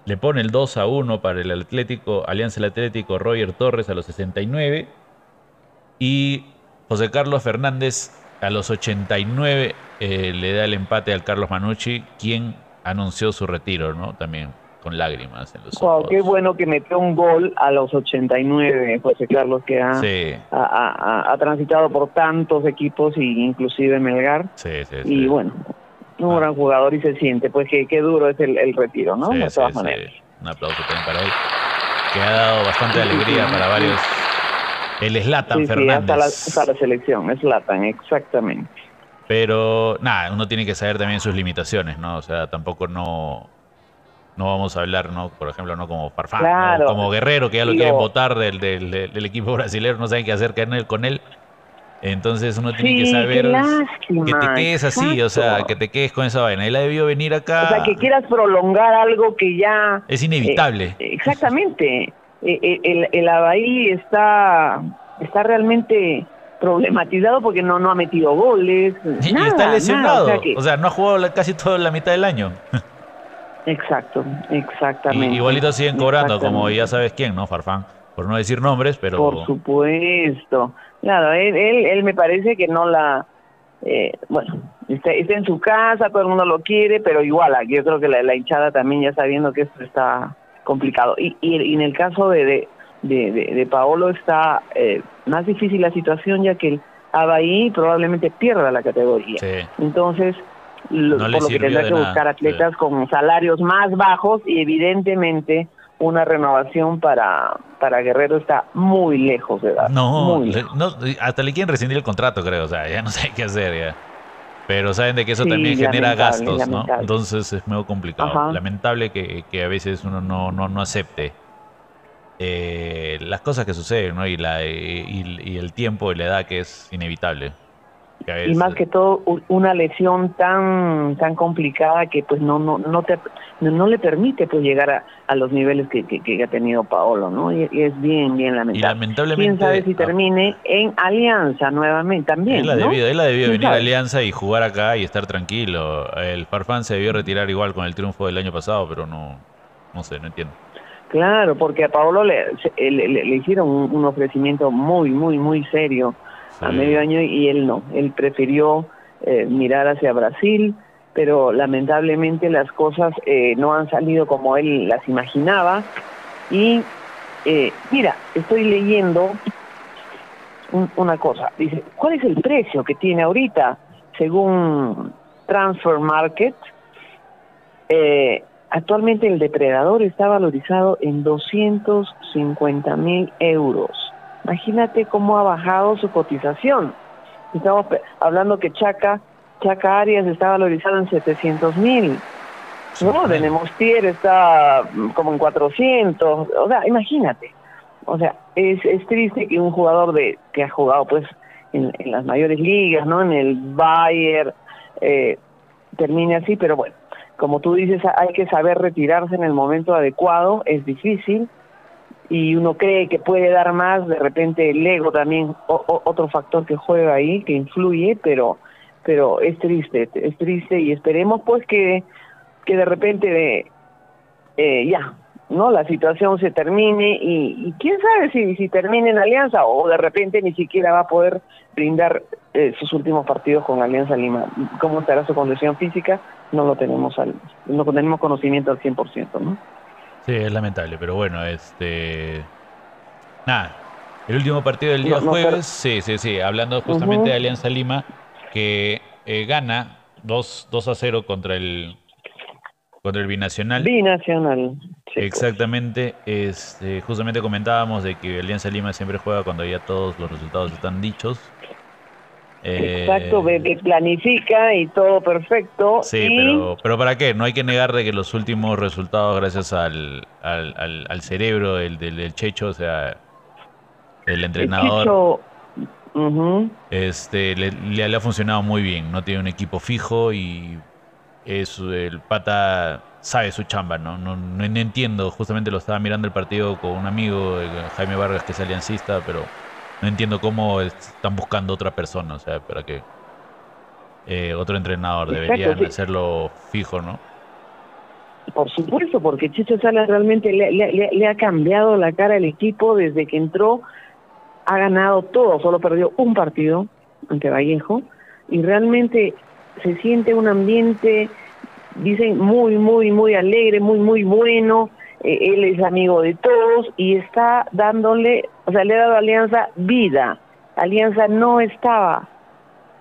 le pone el 2 a 1 para el Atlético, Alianza el Atlético, Roger Torres a los 69. Y José Carlos Fernández a los 89 eh, le da el empate al Carlos Manucci, quien anunció su retiro, ¿no? También con lágrimas en los ojos. Qué bueno que metió un gol a los 89, José Carlos, que ha, ha, transitado por tantos equipos, y inclusive Melgar. Sí, sí, y bueno, un ah. gran jugador y se siente, pues que qué duro es el, retiro, ¿no? de todas maneras. Un aplauso también para él, que ha dado bastante alegría para varios. El Slatan Fernández. Hasta la, la selección, Slatan, exactamente. Pero nada, uno tiene que saber también sus limitaciones, ¿no? O sea, tampoco no no vamos a hablar, ¿no? Por ejemplo, no como Farfán, como Guerrero, que ya lo quieren votar del, del, del, equipo brasileño, no saben qué hacer con él. Entonces uno tiene que saber que te quedes así, o sea, que te quedes con esa vaina. Él ha debido venir acá. O sea, que quieras prolongar algo que ya. Es inevitable. Eh, exactamente. Eh, eh, el, el Abahí está, está realmente problematizado porque no, no ha metido goles. Y, está lesionado. o, sea, no ha jugado casi toda la mitad del año. Exacto, exactamente. igualito siguen cobrando, como ya sabes quién, ¿no? Farfán. Por no decir nombres, pero. Por supuesto. Claro, él, él, me parece que no la... Eh, bueno, está, en su casa, todo el mundo lo quiere, pero igual, yo creo que la, hinchada también ya sabiendo que esto está complicado. Y, y, en el caso de, de, de, Paolo está eh, más difícil la situación, ya que el Abaí probablemente pierda la categoría. Entonces, por lo que tendrá que buscar atletas con salarios más bajos y evidentemente una renovación para, para Guerrero está muy lejos de dar. No, hasta le quieren rescindir el contrato, creo. O sea, ya no sé qué hacer ya. Pero saben de que eso también genera gastos, ¿no? Entonces es medio complicado. Lamentable que, que, a veces uno no, no, no acepte eh, las cosas que suceden, ¿no? Y, la, y, y el tiempo y la edad que es inevitable y más que todo una lesión tan tan complicada que pues no no no te no, le permite pues llegar a, a los niveles que, que, ha tenido Paolo no y, es bien bien lamentable. lamentablemente quién sabe si termine en Alianza nuevamente también él ha debido él ha debido venir a Alianza y jugar acá y estar tranquilo. El Farfán se debió retirar igual con el triunfo del año pasado pero no no sé no entiendo. Claro, porque a Paolo le, le, le hicieron un ofrecimiento muy, muy, muy serio a medio año y él no, él prefirió eh, mirar hacia Brasil, pero lamentablemente las cosas eh, no han salido como él las imaginaba. Y eh, mira, estoy leyendo una cosa, dice, ¿cuál es el precio que tiene ahorita según Transfer Market? actualmente el depredador está valorizado en 250 mil euros Imagínate cómo ha bajado su cotización. Estamos hablando que Chaca, Chaca Arias está valorizado en 700 mil. No, de Nemostier está mm, como en 400. O sea, imagínate. O sea, es, es triste que un jugador de que ha jugado pues en, las mayores ligas, ¿no? En el Bayern, eh, termine así, pero bueno, como tú dices, hay que saber retirarse en el momento adecuado, es difícil, y uno cree que puede dar más, de repente el ego también, otro factor que juega ahí, que influye, pero pero es triste, es triste y esperemos pues que, que de repente eh, ya no la situación se termine y, quién sabe si, si termine en Alianza o de repente ni siquiera va a poder brindar eh, sus últimos partidos con Alianza Lima. ¿Cómo estará su condición física? No lo tenemos al, no tenemos conocimiento al 100%, ¿no? Sí, es lamentable, pero bueno, este nada. El último partido del día jueves, sí, sí, sí, hablando justamente de Alianza Lima, que eh, gana 2, 2 a 0 contra el contra el Binacional. Binacional. Exactamente. Este, justamente comentábamos de que Alianza Lima siempre juega cuando ya todos los resultados están dichos. Exacto, eh, planifica y todo perfecto. Sí, pero, pero ¿para qué? No hay que negar de que los últimos resultados, gracias al, al, al, cerebro del, del, Checho, o sea, el entrenador, este, le, le, ha funcionado muy bien. No tiene un equipo fijo y es el pata sabe su chamba, ¿no? No, no, entiendo, justamente lo estaba mirando el partido con un amigo, eh, Jaime Vargas, que es aliancista, pero no entiendo cómo están buscando otra persona, o sea, para que eh, otro entrenador debería hacerlo fijo, ¿no? Por supuesto, porque Chicho Salas realmente le, le, ha cambiado la cara al equipo desde que entró, ha ganado todo, solo perdió un partido ante Vallejo, y realmente se siente un ambiente, dicen, muy, muy, muy alegre, muy, muy bueno. Eh, él es amigo de todos y está dándole, o sea, le ha dado Alianza vida. Alianza no estaba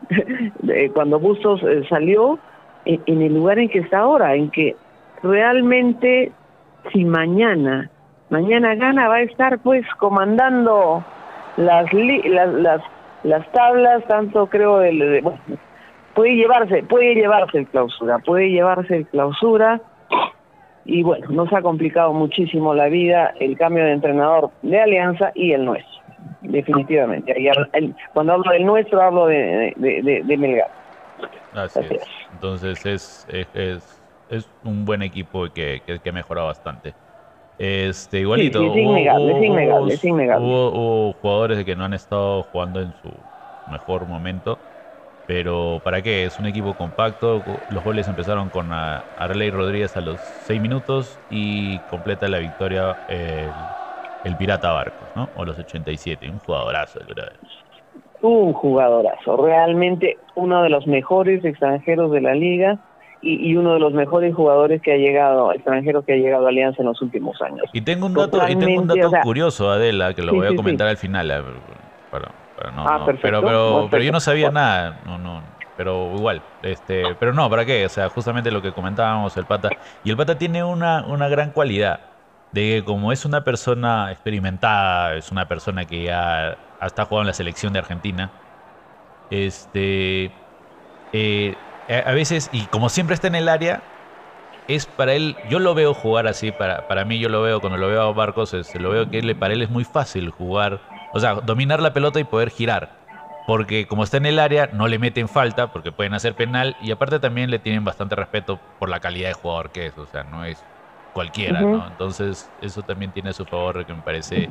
cuando Bustos eh, salió en, el lugar en que está ahora, en que realmente si mañana, mañana gana, va a estar pues comandando las, las, las, las tablas, tanto creo, del, bueno, puede llevarse, puede llevarse el clausura, puede llevarse el clausura y bueno, nos ha complicado muchísimo la vida el cambio de entrenador de Alianza y el nuestro, definitivamente. cuando hablo del nuestro hablo de, de, Melgar. Así, es. Entonces es, es, es, un buen equipo que, que, que ha mejorado bastante. Este, igualito. Sí, es innegable, es innegable, es innegable. hubo, jugadores que no han estado jugando en su mejor momento pero ¿para qué? Es un equipo compacto. Los goles empezaron con Arley Rodríguez a los 6 minutos y completa la victoria el, Pirata Barcos, ¿no? O los 87. Un jugadorazo, el Un jugadorazo. Realmente uno de los mejores extranjeros de la liga y, uno de los mejores jugadores que ha llegado, extranjeros que ha llegado a Alianza en los últimos años. Y tengo un dato, y tengo un dato curioso, Adela, que lo voy a comentar al final. Para, Ah, pero, pero, pero, yo no sabía nada, no, no, pero igual, este, pero no, ¿para qué? O sea, justamente lo que comentábamos, el pata, y el pata tiene una, una gran cualidad, de que como es una persona experimentada, es una persona que ya está jugando en la selección de Argentina, este, eh, a veces, y como siempre está en el área, es para él, yo lo veo jugar así, para, para mí yo lo veo, cuando lo veo a Barcos, este, lo veo que para él es muy fácil jugar o sea, dominar la pelota y poder girar. Porque como está en el área, no le meten falta porque pueden hacer penal y aparte también le tienen bastante respeto por la calidad de jugador que es. O sea, no es cualquiera, ¿no? Entonces, eso también tiene a su favor que me parece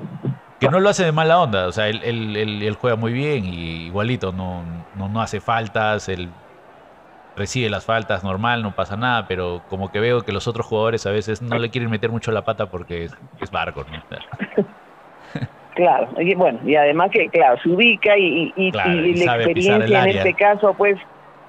que no lo hace de mala onda. O sea, él, él, él, juega muy bien y igualito, no, no, no hace faltas, él recibe las faltas normal, no pasa nada, pero como que veo que los otros jugadores a veces no le quieren meter mucho la pata porque es, es barco, ¿no? Claro, y bueno, y además que, claro, se ubica y, y, la experiencia en este caso, pues,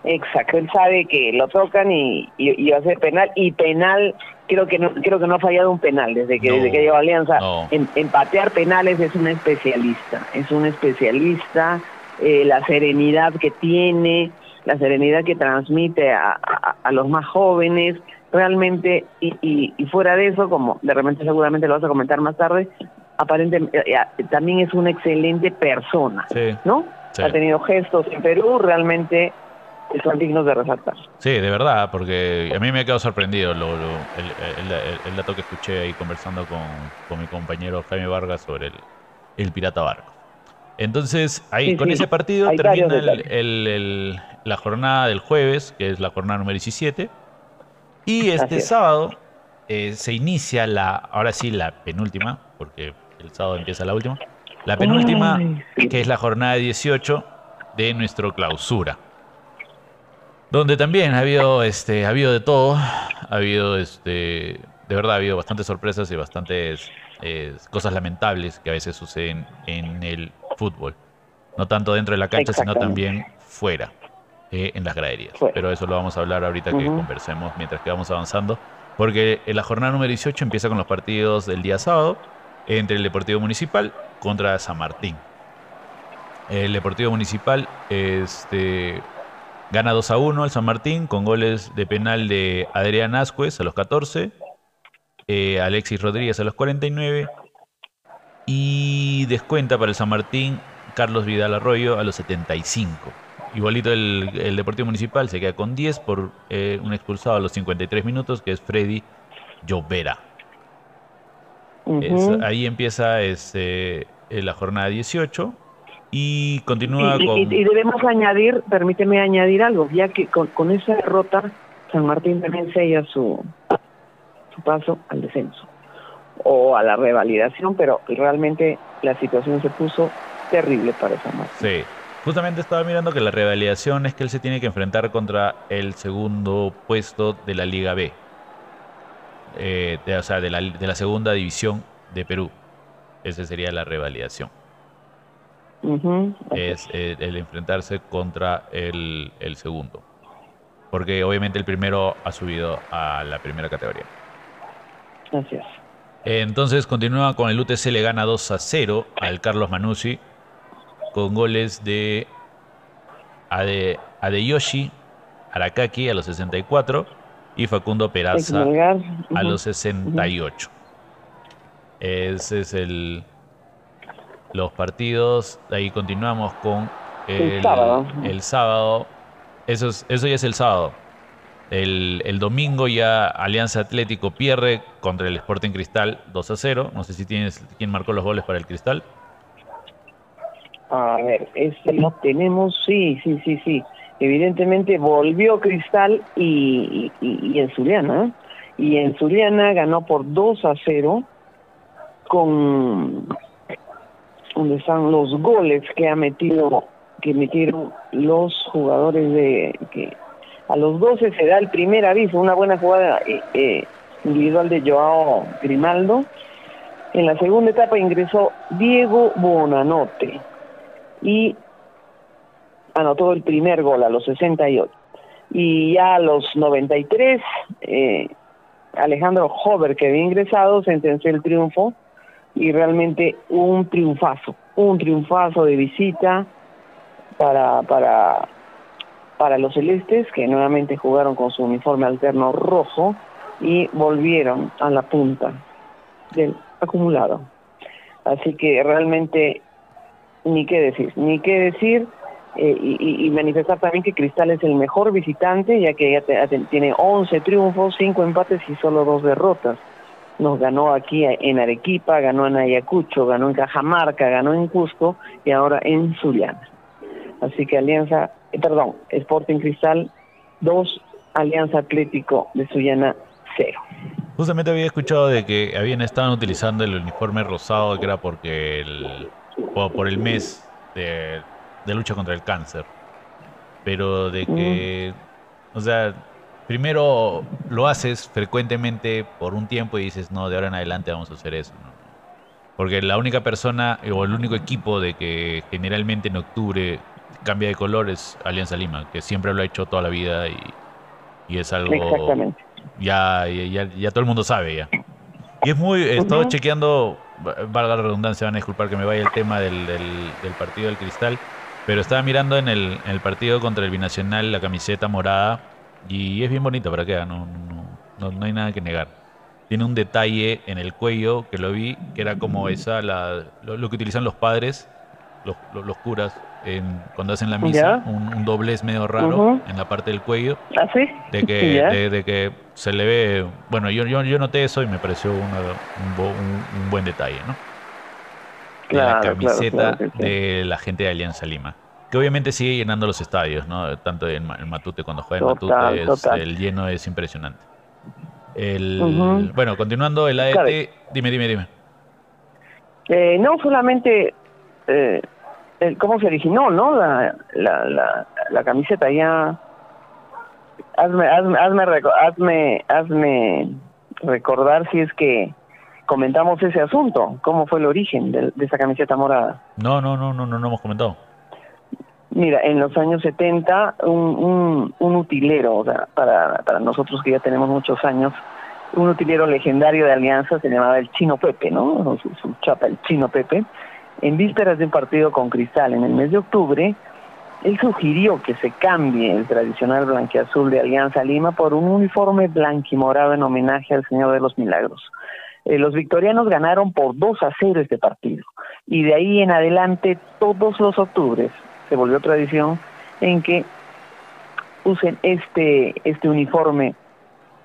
exacto, él sabe que lo tocan y, y, va a ser penal, y penal, creo que no creo que no ha fallado un penal desde que, desde que llegó Alianza. En, patear penales es un especialista, es un especialista, eh, la serenidad que tiene, la serenidad que transmite a, a, los más jóvenes, realmente, y, y, fuera de eso, como de repente seguramente lo vas a comentar más tarde, aparentemente eh, eh, también es una excelente persona, ¿no? Ha tenido gestos en Perú, realmente son dignos de resaltar. Sí, de verdad, porque a mí me ha quedado sorprendido lo, el, dato que escuché ahí conversando con, mi compañero Jaime Vargas sobre el, el Pirata Barco. Entonces, ahí con ese partido termina la jornada del jueves, que es la jornada número 17. Y este sábado eh, se inicia la, ahora sí, la penúltima, porque el sábado empieza la última. La penúltima, que es la jornada 18 de nuestro clausura. Donde también ha habido, este, ha habido de todo. Ha habido este, de verdad ha habido bastantes sorpresas y bastantes eh, cosas lamentables que a veces suceden en el fútbol. No tanto dentro de la cancha, sino también fuera, eh, en las graderías. Pero eso lo vamos a hablar ahorita que conversemos mientras que vamos avanzando. Porque en la jornada número 18 empieza con los partidos del día sábado entre el Deportivo Municipal contra San Martín. El Deportivo Municipal este, gana 2 a 1 al San Martín con goles de penal de Adrián Ascuez a los 14, eh, Alexis Rodríguez a los 49 y descuenta para el San Martín Carlos Vidal Arroyo a los 75. Igualito el, Deportivo Municipal se queda con 10 por eh, un expulsado a los 53 minutos que es Freddy Llovera. Ahí empieza este, la jornada 18 y continúa con... Y, debemos añadir, permíteme añadir algo, ya que con, esa derrota San Martín también sella su, su paso al descenso o a la revalidación, pero realmente la situación se puso terrible para San Martín. Sí, justamente estaba mirando que la revalidación es que él se tiene que enfrentar contra el segundo puesto de la Liga B, eh, o sea, de la, de la segunda división de Perú. Esa sería la revalidación es eh, el enfrentarse contra el, segundo. Porque obviamente el primero ha subido a la primera categoría. Gracias. Entonces continúa con el UTC, le gana 2 a 0 al Carlos Manuzzi con goles de Ade, Adeyoshi Arakaki a los 64 y Facundo Peraza a los 68. Ese es el, los partidos. Ahí continuamos con el, sábado. Eso, es, eso ya es el sábado. El, domingo ya Alianza Atlético pierde contra el Sporting Cristal 2 a 0. No sé si tienes quién marcó los goles para el Cristal. A ver, ese lo tenemos, sí, sí, sí, sí. Evidentemente volvió Cristal y, y, en Zuliana. Y en Zuliana ganó por 2 a 0 con donde están los goles que ha metido que metieron los jugadores de que a los 12 se da el primer aviso, una buena jugada eh, eh, individual de Joao Grimaldo. En la segunda etapa ingresó Diego Bonanote y anotó el primer gol a los 68. Y ya a los 93, eh, Alejandro Hover, que había ingresado, sentenció el triunfo y realmente un triunfazo, un triunfazo de visita para, para, para los celestes que nuevamente jugaron con su uniforme alterno rojo y volvieron a la punta del acumulado. Así que realmente ni qué decir, ni qué decir eh, y, manifestar también que Cristal es el mejor visitante ya que ya tiene 11 triunfos, 5 empates y solo 2 derrotas nos ganó aquí en Arequipa, ganó en Ayacucho, ganó en Cajamarca, ganó en Cusco y ahora en Zuliana. Así que Alianza, eh, perdón, Sporting Cristal 2, Alianza Atlético de Zuliana 0. Justamente había escuchado de que habían estado utilizando el uniforme rosado que era porque el, por el mes de, lucha contra el cáncer. Pero de que, mm. o sea, primero lo haces frecuentemente por un tiempo y dices, no, de ahora en adelante vamos a hacer eso. Porque la única persona o el único equipo de que generalmente en octubre cambia de color es Alianza Lima, que siempre lo ha hecho toda la vida y, es algo... Ya, ya, ya, todo el mundo sabe ya. Y es muy... He estado chequeando, valga la redundancia, van a disculpar que me vaya el tema del, del, partido del Cristal, pero estaba mirando en el, en el partido contra el Binacional la camiseta morada y es bien bonito para que no, no, no, hay nada que negar. Tiene un detalle en el cuello que lo vi, que era como esa, la, lo, que utilizan los padres, los, los, curas, en, cuando hacen la misa, un, doblez medio raro en la parte del cuello. ¿Ah, sí? De que, de, que se le ve. Bueno, yo, yo, yo noté eso y me pareció un, un, buen detalle, ¿no? La camiseta de la gente de Alianza Lima que obviamente sigue llenando los estadios, ¿no? Tanto en, Matute, cuando juega en Matute, el lleno es impresionante. El, Bueno, continuando el AET, dime, dime, dime. Eh, no solamente eh, cómo se originó, ¿no? La, la, la, la camiseta ya... Hazme, hazme, hazme, hazme, hazme recordar si es que comentamos ese asunto, cómo fue el origen de, esa camiseta morada. No, no, no, no, no, no hemos comentado. Mira, en los años 70, un, un, utilero, o sea, para, para nosotros que ya tenemos muchos años, un utilero legendario de Alianza se llamaba el Chino Pepe, ¿no? Su, su chapa, el Chino Pepe. En vísperas de un partido con Cristal en el mes de octubre, él sugirió que se cambie el tradicional blanquiazul de Alianza Lima por un uniforme blanquimorado en homenaje al Señor de los Milagros. Eh, los victorianos ganaron por 2 a 0 este partido. Y de ahí en adelante todos los octubres se volvió tradición en que usen este, este uniforme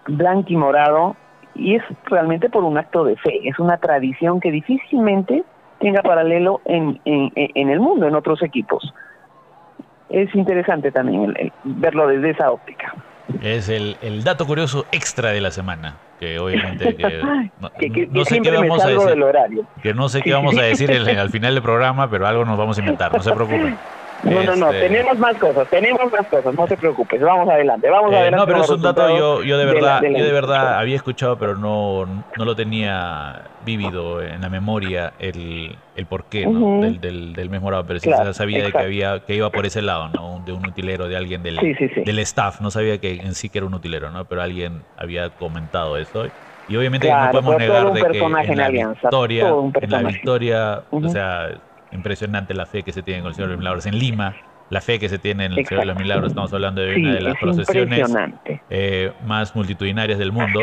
blanquimorado y es realmente por un acto de fe, es una tradición que difícilmente tenga paralelo en, en, en el mundo, en otros equipos. Es interesante también verlo desde esa óptica. Es el, el, dato curioso extra de la semana, que obviamente que, no, sé qué vamos a decir, que no sé qué vamos a decir al final del programa, pero algo nos vamos a inventar, no se preocupen. No, no, no, este, tenemos más cosas, tenemos más cosas, no te preocupes, vamos adelante, vamos eh, adelante. No, pero es un dato yo, yo de verdad, yo de verdad había escuchado, pero no, no lo tenía vivido en la memoria el, el porqué del, del, del mes morado, pero sí sabía de que había que iba por ese lado, ¿no? De un utilero, de alguien del, del staff, no sabía que en sí que era un utilero, ¿no? Pero alguien había comentado eso. Y obviamente no podemos negar de que en la victoria, en la victoria, o sea, impresionante la fe que se tiene con el Señor de los Milagros en Lima, la fe que se tiene en el Señor de los Milagros. Estamos hablando de una de las procesiones eh, más multitudinarias del mundo.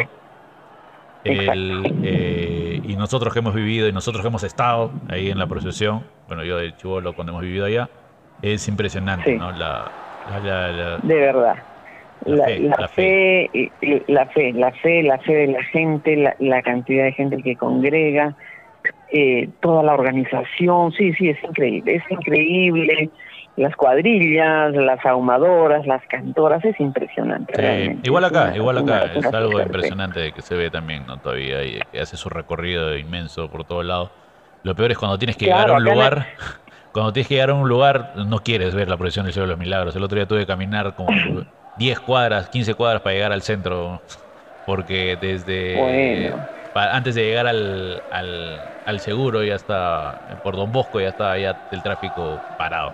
Eh, y nosotros que hemos vivido y nosotros que hemos estado ahí en la procesión, bueno, yo de Chivolo cuando hemos vivido allá, es impresionante, ¿no? La, de verdad. La, fe, la, fe, la fe, la fe de la gente, la cantidad de gente que congrega, eh, toda la organización, sí, sí, es increíble, es increíble. Las cuadrillas, las ahumadoras, las cantoras, es impresionante. igual acá, igual acá, es algo impresionante que se ve también, ¿no? Todavía, y que hace su recorrido inmenso por todos lados. Lo peor es cuando tienes que llegar a un lugar, cuando tienes que llegar a un lugar, no quieres ver la procesión del Cielo de los Milagros. El otro día tuve que caminar como 10 cuadras, 15 cuadras para llegar al centro, porque desde antes de llegar al, al, seguro ya está, por Don Bosco ya está ya el tráfico parado.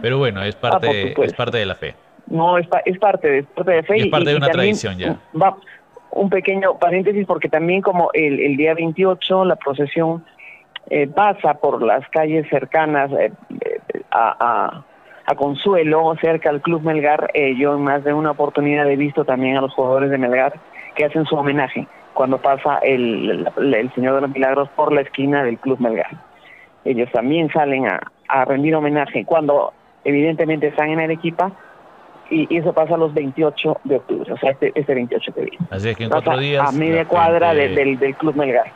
Pero bueno, es ah, parte, es parte de la fe. No, es, es parte, es parte de fe. es parte de una tradición ya. Va, un pequeño paréntesis porque también como el, el día 28 la procesión eh, pasa por las calles cercanas eh, eh, a, a, Consuelo, cerca al Club Melgar, yo en más de una oportunidad he visto también a los jugadores de Melgar que hacen su homenaje cuando pasa el, el, Señor de los Milagros por la esquina del Club Melgar. Ellos también salen a, rendir homenaje cuando evidentemente están en Arequipa y, y, eso pasa los 28 de octubre, o sea, este, este 28 que viene. Así es que en cuatro días... A media cuadra del, del, Club Melgar.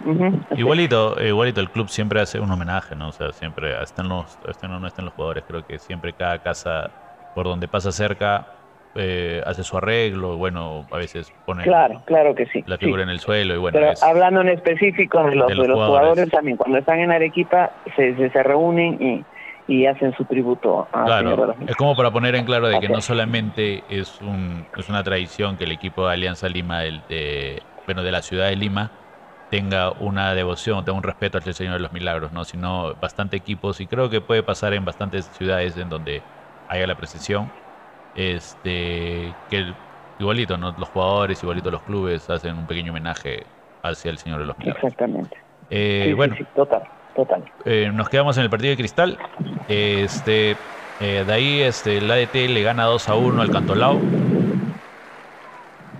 igualito, igualito, el club siempre hace un homenaje, ¿no? O sea, siempre, están los, estén no estén los jugadores, creo que siempre cada casa por donde pasa cerca eh, hace su arreglo, bueno, a veces pone claro, claro que sí, la figura en el suelo y bueno. Pero hablando en específico de los, de los, jugadores. también, cuando están en Arequipa se, se, reúnen y, y hacen su tributo a Claro, es como para poner en claro de que no solamente es, un, es una tradición que el equipo de Alianza Lima, de, bueno, de la ciudad de Lima, tenga una devoción, tenga un respeto al Señor de los Milagros, ¿no? sino bastante equipos y creo que puede pasar en bastantes ciudades en donde haya la precisión este que igualito ¿no? los jugadores igualito los clubes hacen un pequeño homenaje hacia el señor de los milagros. Exactamente. Eh, bueno. total total. Eh, nos quedamos en el partido de cristal. Este eh, de ahí este el ADT le gana 2 a 1 al Cantolao.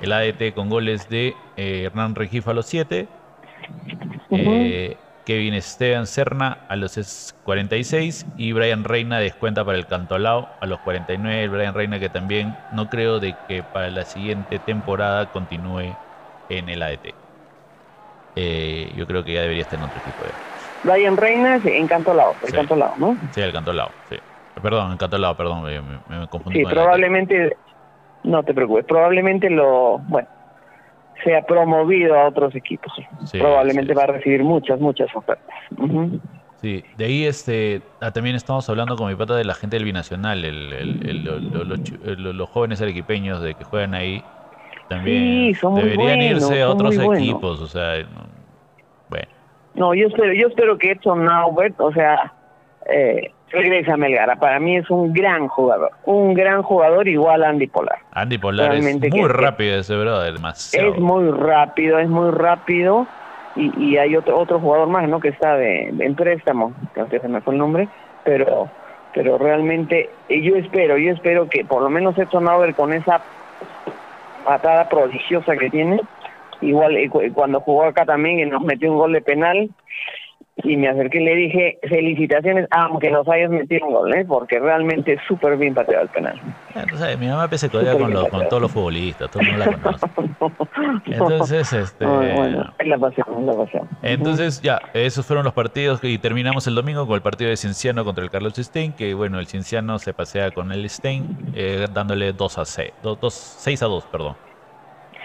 El ADT con goles de Hernán Regif a los 7 Kevin Esteban Serna a los 46 y Brian Reina descuenta para el Cantolao a los 49. Brian Reina que también no creo de que para la siguiente temporada continúe en el ADT. Eh, yo creo que ya debería estar en otro equipo. Brian Reina en Cantolao, el Cantolao, ¿no? Sí, el Cantolao, sí. Perdón, el Cantolao, perdón, me, me confundí. Sí, probablemente, no te preocupes, probablemente lo, bueno, sea promovido a otros equipos. Probablemente va a recibir muchas, muchas ofertas. Sí, de ahí este, ah, también estamos hablando con mi pata de la gente del binacional, el, los jóvenes arequipeños de que juegan ahí. también. Deberían irse a otros equipos, o sea, bueno. No, yo espero, yo espero que Edson Naubert, o sea, eh, regrese a Melgar. Para mí es un gran jugador, un gran jugador igual a Andy Polar. Andy Polar es muy rápido ese brother, demasiado. Es muy rápido, es muy rápido. Y, y hay otro otro jugador más, ¿no? Que está de, en préstamo, que se me fue el nombre, pero pero realmente eh, yo espero, yo espero que por lo menos Edson Naubert con esa patada prodigiosa que tiene, igual eh, cuando jugó acá también y nos metió un gol de penal, y me acerqué y le dije felicitaciones, aunque nos hayas metido un gol, ¿eh? porque realmente súper bien pateado el penal. Entonces, mi mamá pese todavía con, con todos los futbolistas, todo el mundo la conoce. Entonces, este... bueno, es la pasión, es la pasión. Entonces, ya, esos fueron los partidos y terminamos el domingo con el partido de Cienciano contra el Carlos Stein, que bueno, el Cienciano se pasea con el Stein, eh, dándole 2 a 6, 2, 6 a 2, perdón.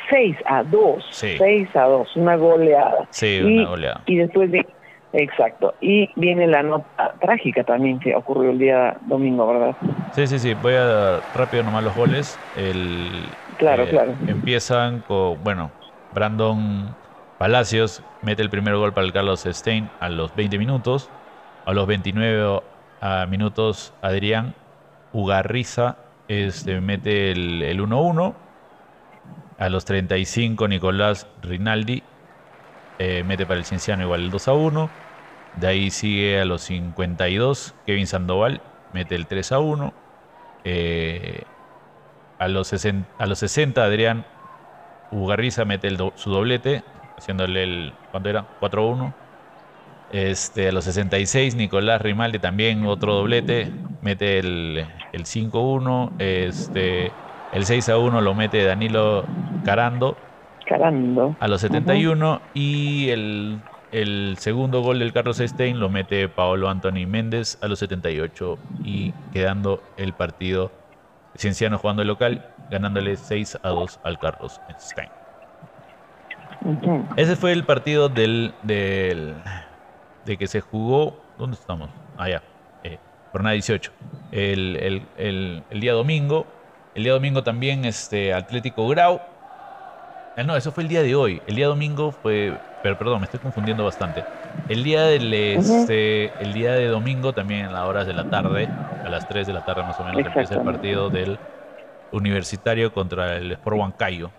6 a 2, sí. 6 a 2, una goleada. Sí, una goleada. Y después de Exacto. Y viene la nota trágica también que ocurrió el día domingo, ¿verdad? Sí, sí, sí. Voy a dar rápido nomás los goles. El, claro, eh, claro. Empiezan con, bueno, Brandon Palacios mete el primer gol para el Carlos Stein a los 20 minutos. A los 29 minutos, Adrián Ugarriza este, mete el 1-1. A los 35, Nicolás Rinaldi eh, mete para el Cienciano igual el 2 a 1. De ahí sigue a los 52 Kevin Sandoval, mete el 3 a 1. Eh, a, los 60, a los 60 Adrián Ugarriza mete su doblete, haciéndole el, ¿cuánto era? 4 a 1. Este, a los 66 Nicolás Rimaldi también otro doblete, mete el, el 5 a 1. Este, el 6 a 1 lo mete Danilo Carando a los 71 y el, el, segundo gol del Carlos Stein lo mete Paolo Anthony Méndez a los 78 y quedando el partido Cienciano jugando el local, ganándole 6 a 2 al Carlos Stein. Ese fue el partido del, del, de que se jugó. ¿Dónde estamos? Allá. Ah, eh, jornada 18. El, el, el, el, día domingo. El día domingo también este, Atlético Grau Ah, no, eso fue el día de hoy. El día domingo fue. Pero perdón, me estoy confundiendo bastante. El día del este, el día de domingo, también a las horas de la tarde, a las 3 de la tarde más o menos, empieza el partido del Universitario contra el Sport Huancayo.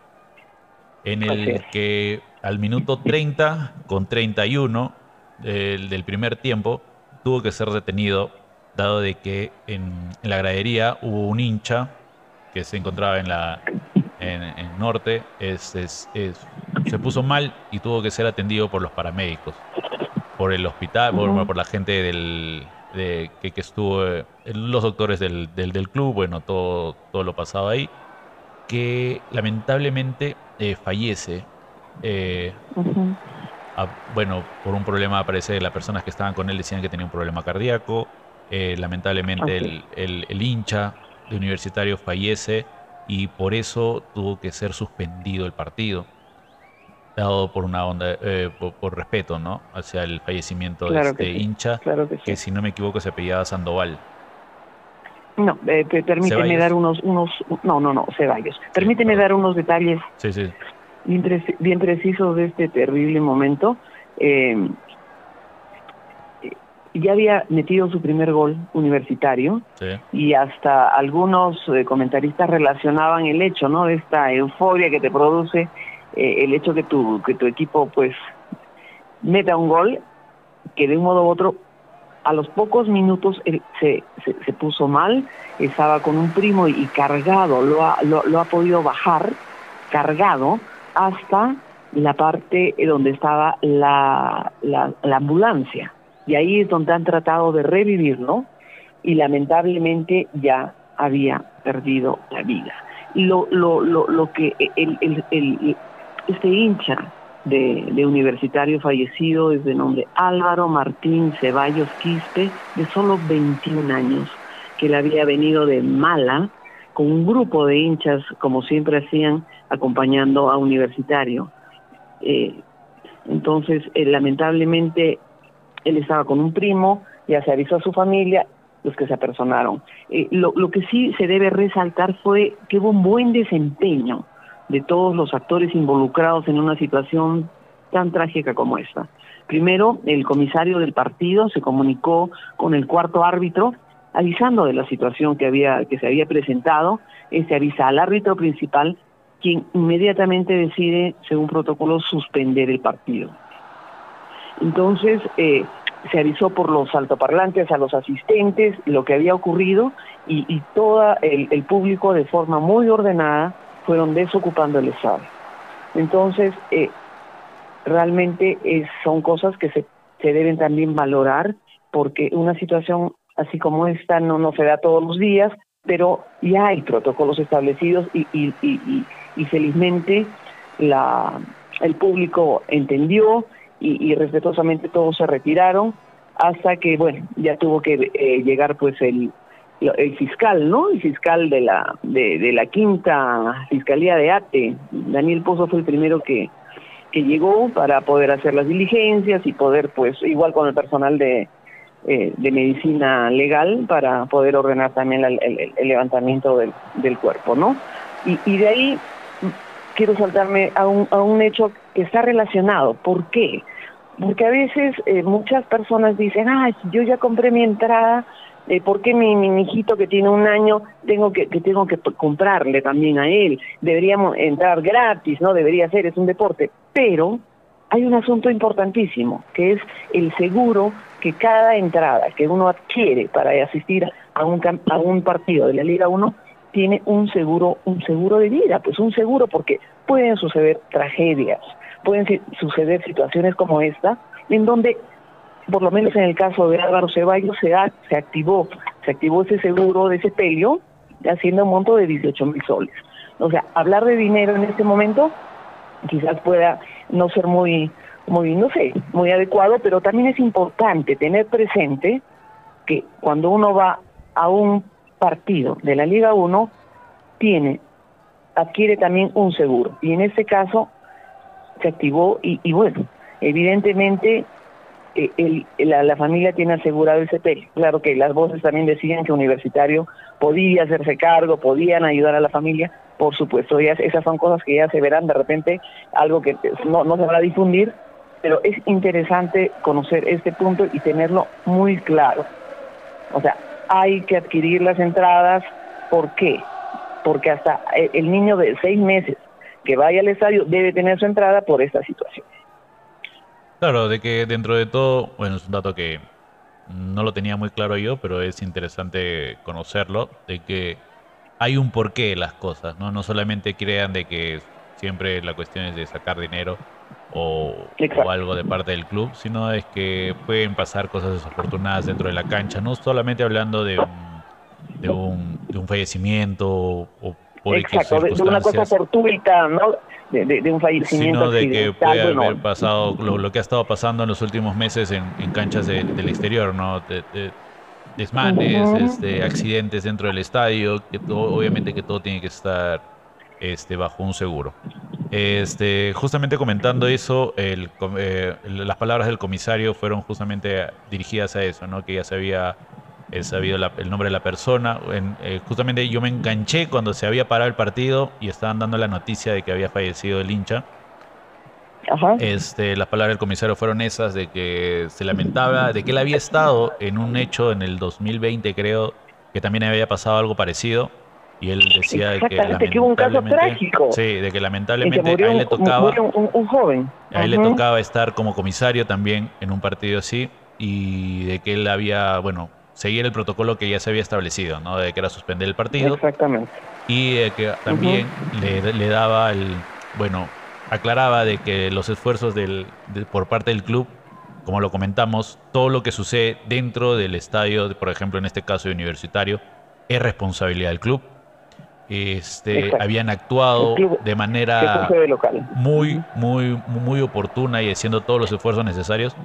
En el que al minuto 30 con 31 del, del primer tiempo tuvo que ser detenido, dado de que en, en la gradería hubo un hincha que se encontraba en la en, Norte, es, se puso mal y tuvo que ser atendido por los paramédicos, por el hospital, por, la gente del, de, que, estuvo, eh, los doctores del, del, club, bueno, todo, todo lo pasado ahí, que lamentablemente eh, fallece. Eh, bueno, por un problema, parece las personas que estaban con él decían que tenía un problema cardíaco. lamentablemente el, el, el hincha de universitario fallece y por eso tuvo que ser suspendido el partido, dado por una onda, eh, por, respeto, ¿no? Hacia el fallecimiento de este hincha, que, si no me equivoco se apellidaba Sandoval. No, eh, permíteme dar unos, unos, no, no, no, Ceballos. Permíteme dar unos detalles. Bien, precisos de este terrible momento. Eh, ya había metido su primer gol universitario y hasta algunos eh, comentaristas relacionaban el hecho, ¿no? De esta euforia que te produce eh, el hecho que tu que tu equipo pues meta un gol que de un modo u otro a los pocos minutos se, se, puso mal, estaba con un primo y, cargado, lo ha, lo, ha podido bajar cargado hasta la parte donde estaba la, la ambulancia y ahí es donde han tratado de revivirlo y lamentablemente ya había perdido la vida. Lo, lo, lo, lo que el, el, el, este hincha de, universitario fallecido es de nombre Álvaro Martín Ceballos Quispe, de solo 21 años, que le había venido de Mala con un grupo de hinchas, como siempre hacían, acompañando a universitario. Eh, entonces, eh, lamentablemente, él estaba con un primo, ya se avisó a su familia, los que se apersonaron. Eh, lo, lo, que sí se debe resaltar fue que hubo un buen desempeño de todos los actores involucrados en una situación tan trágica como esta. Primero, el comisario del partido se comunicó con el cuarto árbitro avisando de la situación que había que se había presentado, se avisa al árbitro principal quien inmediatamente decide, según protocolo, suspender el partido. Entonces, eh, se avisó por los altoparlantes a los asistentes lo que había ocurrido y, y todo el, público de forma muy ordenada fueron desocupando el estado. Entonces, eh, realmente son cosas que se, se deben también valorar porque una situación así como esta no, no se da todos los días, pero ya hay protocolos establecidos y, y, y felizmente la, el público entendió y, respetuosamente todos se retiraron hasta que, bueno, ya tuvo que eh, llegar pues el, el fiscal, ¿no? El fiscal de la, de, la quinta fiscalía de ATE, Daniel Pozo fue el primero que, que llegó para poder hacer las diligencias y poder, pues, igual con el personal de, eh, de medicina legal, para poder ordenar también el, el, levantamiento del, del, cuerpo, ¿no? Y, y de ahí quiero saltarme a un, a un hecho que está relacionado. ¿Por qué? Porque a veces eh, muchas personas dicen, ah, yo ya compré mi entrada, eh, ¿por qué mi, mi hijito que tiene un año tengo que, que tengo que comprarle también a él? Deberíamos entrar gratis, ¿no? Debería ser, es un deporte. Pero hay un asunto importantísimo, que es el seguro que cada entrada que uno adquiere para asistir a un, a un partido de la Liga 1 tiene un seguro, un seguro de vida, pues un seguro porque pueden suceder tragedias, pueden suceder situaciones como esta, en donde, por lo menos en el caso de Álvaro Ceballos, se, se activó, se activó ese seguro de ese pelio, haciendo un monto de 18 mil soles. O sea, hablar de dinero en este momento quizás pueda no ser muy, muy, no sé, muy adecuado, pero también es importante tener presente que cuando uno va a un partido de la Liga 1 tiene, adquiere también un seguro. Y en este caso se activó y, bueno, evidentemente eh, la, familia tiene asegurado ese CP. Claro que las voces también decían que Universitario podía hacerse cargo, podían ayudar a la familia, por supuesto, ya, esas son cosas que ya se verán de repente, algo que no, no se va a difundir, pero es interesante conocer este punto y tenerlo muy claro. O sea, hay que adquirir las entradas. ¿Por qué? Porque hasta el niño de seis meses que vaya al estadio debe tener su entrada por esta situación. Claro, de que dentro de todo, bueno, es un dato que no lo tenía muy claro yo, pero es interesante conocerlo, de que hay un porqué de las cosas, ¿no? No solamente crean de que siempre la cuestión es de sacar dinero, o, algo de parte del club, sino es que pueden pasar cosas desafortunadas dentro de la cancha, no solamente hablando de un, de un, de un fallecimiento o Exacto, de, una cosa fortuita, ¿no? De, de, un fallecimiento. Sino de que puede haber pasado lo, que ha estado pasando en los últimos meses en, en canchas del exterior, ¿no? desmanes, este, accidentes dentro del estadio, que todo, obviamente que todo tiene que estar este, bajo un seguro. Este, justamente comentando eso, el, eh, las palabras del comisario fueron justamente dirigidas a eso, ¿no? que ya se había eh, sabido el nombre de la persona. Eh, justamente yo me enganché cuando se había parado el partido y estaban dando la noticia de que había fallecido el hincha. Este, las palabras del comisario fueron esas de que se lamentaba de que él había estado en un hecho en el 2020 creo que también había pasado algo parecido y él decía de que, que hubo un caso trágico. Sí, de que lamentablemente a él le tocaba. Un, joven. A él le tocaba estar como comisario también en un partido así y de que él había, bueno, seguir el protocolo que ya se había establecido, ¿no? De que era suspender el partido. Exactamente. Y de que también le, le, daba el, bueno, aclaraba de que los esfuerzos del, por parte del club, como lo comentamos, todo lo que sucede dentro del estadio, por ejemplo en este caso universitario, es responsabilidad del club este, habían actuado de manera muy, muy, muy oportuna y haciendo todos los esfuerzos necesarios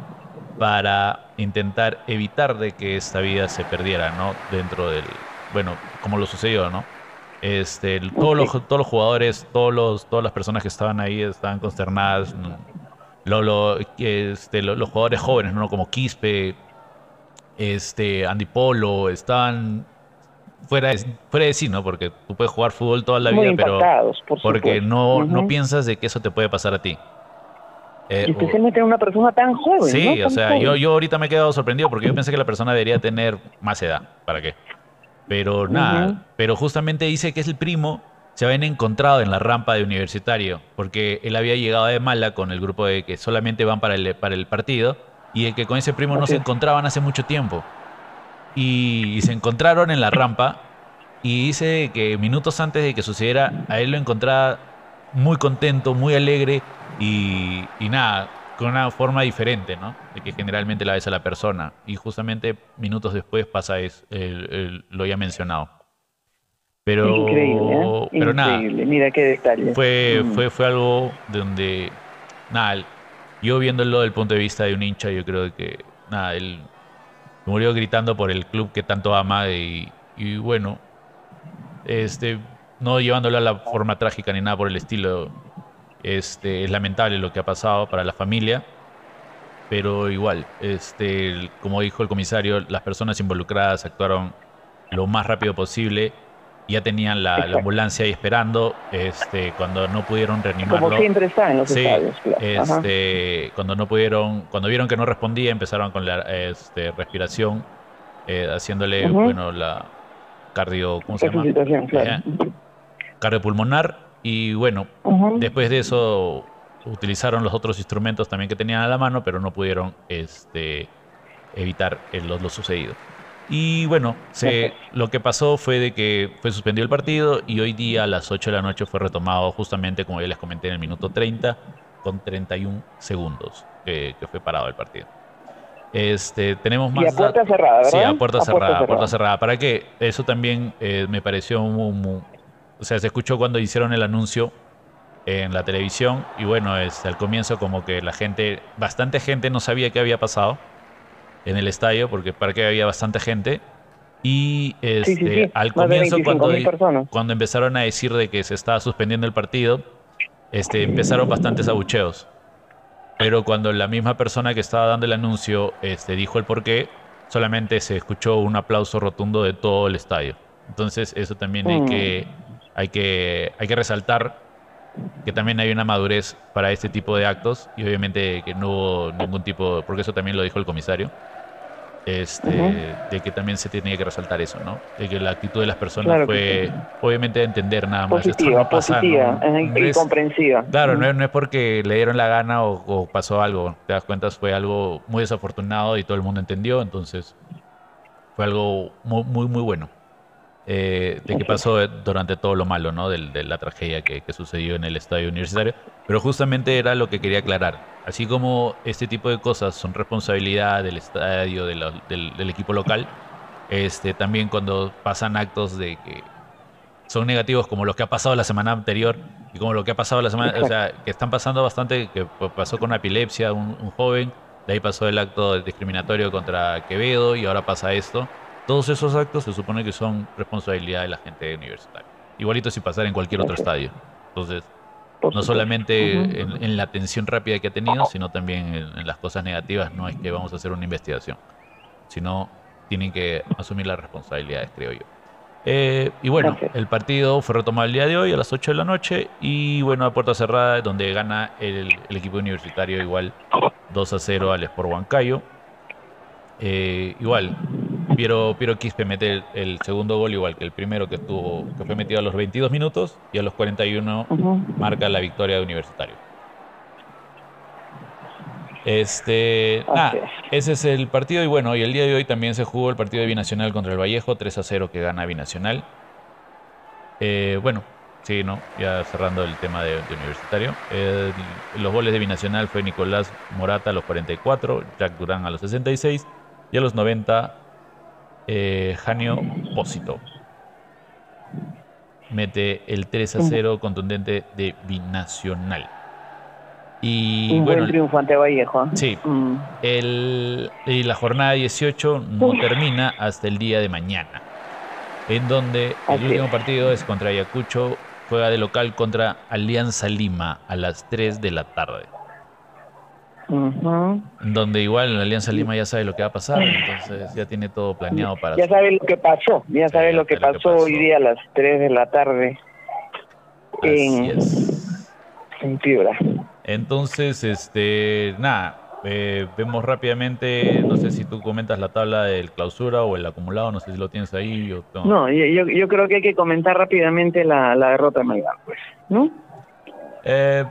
para intentar evitar de que esta vida se perdiera, ¿no? Dentro del, bueno, como lo sucedió, ¿no? Este, todos, los, todos los jugadores, todos los, todas las personas que estaban ahí estaban consternadas. Lo, lo, este, los jugadores jóvenes, ¿no? Como Quispe, este, Andy Polo, estaban fuera de, fuera de sí, ¿no? Porque tú puedes jugar fútbol toda la vida, pero porque no, no piensas de que eso te puede pasar a ti. Eh, y especialmente en una persona tan joven. Sí, o sea, Yo, yo ahorita me he quedado sorprendido porque yo pensé que la persona debería tener más edad. ¿Para qué? Pero nada, pero justamente dice que es el primo, se habían encontrado en la rampa de universitario, porque él había llegado de mala con el grupo de que solamente van para el, para el partido y el que con ese primo no se encontraban hace mucho tiempo. Y, se encontraron en la rampa y dice que minutos antes de que sucediera, a él lo encontraba muy contento, muy alegre y, nada, con una forma diferente, ¿no? De que generalmente la ves a la persona. Y justamente minutos después pasa eso, lo ya mencionado. Pero, Increíble, ¿eh? pero nada. Mira qué detalle. Fue, mm. fue, fue algo de donde, nada, yo viéndolo desde el punto de vista de un hincha, yo creo que, nada, él murió gritando por el club que tanto ama y, y bueno, este, no llevándolo a la forma trágica ni nada por el estilo. Este, es lamentable lo que ha pasado para la familia, pero igual, este, como dijo el comisario, las personas involucradas actuaron lo más rápido posible ya tenían la, ambulancia ahí esperando, este, cuando no pudieron reanimarlo. Como siempre está en los sí, Este, cuando no pudieron, cuando vieron que no respondía, empezaron con la este, respiración, eh, haciéndole, bueno, la cardio, ¿cómo se llama? Claro. Cardiopulmonar y bueno, después de eso utilizaron los otros instrumentos también que tenían a la mano, pero no pudieron este, evitar lo, lo sucedido. Y bueno, se, lo que pasó fue de que fue suspendido el partido y hoy día a las 8 de la noche fue retomado justamente, como ya les comenté, en el minuto 30 con 31 segundos que, fue parado el partido. Este, tenemos más... Y a puerta cerrada, ¿verdad? Sí, a puerta, cerrada, puerta cerrada. ¿Para qué? Eso también eh, me pareció muy, O sea, se escuchó cuando hicieron el anuncio en la televisión y bueno, es, al comienzo como que la gente, bastante gente no sabía qué había pasado en el estadio, porque para que había bastante gente. Y este, al comienzo, cuando, cuando empezaron a decir de que se estaba suspendiendo el partido, este, empezaron bastantes abucheos. Pero cuando la misma persona que estaba dando el anuncio este, dijo el porqué, solamente se escuchó un aplauso rotundo de todo el estadio. Entonces, eso también hay, que, mm. Hay, que, hay que resaltar que también hay una madurez para este tipo de actos y obviamente que no hubo ningún tipo, porque eso también lo dijo el comisario, este, de que también se tenía que resaltar eso, ¿no? De que la actitud de las personas fue, obviamente, de entender nada más. Positiva, positiva y comprensiva. Claro, no, es, no, es, porque le dieron la gana o, pasó algo, te das cuenta, fue algo muy desafortunado y todo el mundo entendió, entonces fue algo muy, muy, muy bueno. Eh, de que pasó durante todo lo malo, ¿no? De, la tragedia que, que, sucedió en el estadio universitario. Pero justamente era lo que quería aclarar. Así como este tipo de cosas son responsabilidad del estadio, del, equipo local, este, también cuando pasan actos de que son negativos como los que ha pasado la semana anterior y como lo que ha pasado la semana, o sea, que están pasando bastante, que pasó con epilepsia, un, un joven, de ahí pasó el acto discriminatorio contra Quevedo y ahora pasa esto todos esos actos se supone que son responsabilidad de la gente universitaria. Igualito si pasara en cualquier otro estadio. Entonces, no solamente en, la atención rápida que ha tenido, sino también en, las cosas negativas, no es que vamos a hacer una investigación, sino tienen que asumir las responsabilidades, creo yo. Eh, y bueno, el partido fue retomado el día de hoy a las 8 de la noche y bueno, a puerta cerrada, donde gana el, equipo universitario igual 2 a 0 al Sport Huancayo. Eh, igual, Piero, Piero Quispe mete el, segundo gol igual que el primero que, tuvo, que fue metido a los 22 minutos y a los 41 marca la victoria de Universitario. Este, ese es el partido y bueno, y el día de hoy también se jugó el partido de Binacional contra el Vallejo, 3 a 0 que gana Binacional. Eh, bueno, sí, ¿no? Ya cerrando el tema de, Universitario. los goles de Binacional fue Nicolás Morata a los 44, Jack Durán a los 66 y a los 90 eh, Janio Pósito. Mete el 3 a 0 contundente de Binacional. Y, Un buen triunfo ante Vallejo. ¿eh? Sí. Mm. El, y la jornada 18 no termina hasta el día de mañana. En donde el último partido es contra Ayacucho. Juega de local contra Alianza Lima a las 3 de la tarde. Donde igual la Alianza Lima ya sabe lo que va a pasar, entonces ya tiene todo planeado para... Ya sabe lo que pasó, ya sabe lo, que, pasó hoy día a las 3 de la tarde en, en Fibra. Entonces, este, nada, eh, vemos rápidamente, no sé si tú comentas la tabla del clausura o el acumulado, no sé si lo tienes ahí. No, yo, yo, creo que hay que comentar rápidamente la, la derrota de Melgar, pues, ¿no? Eh,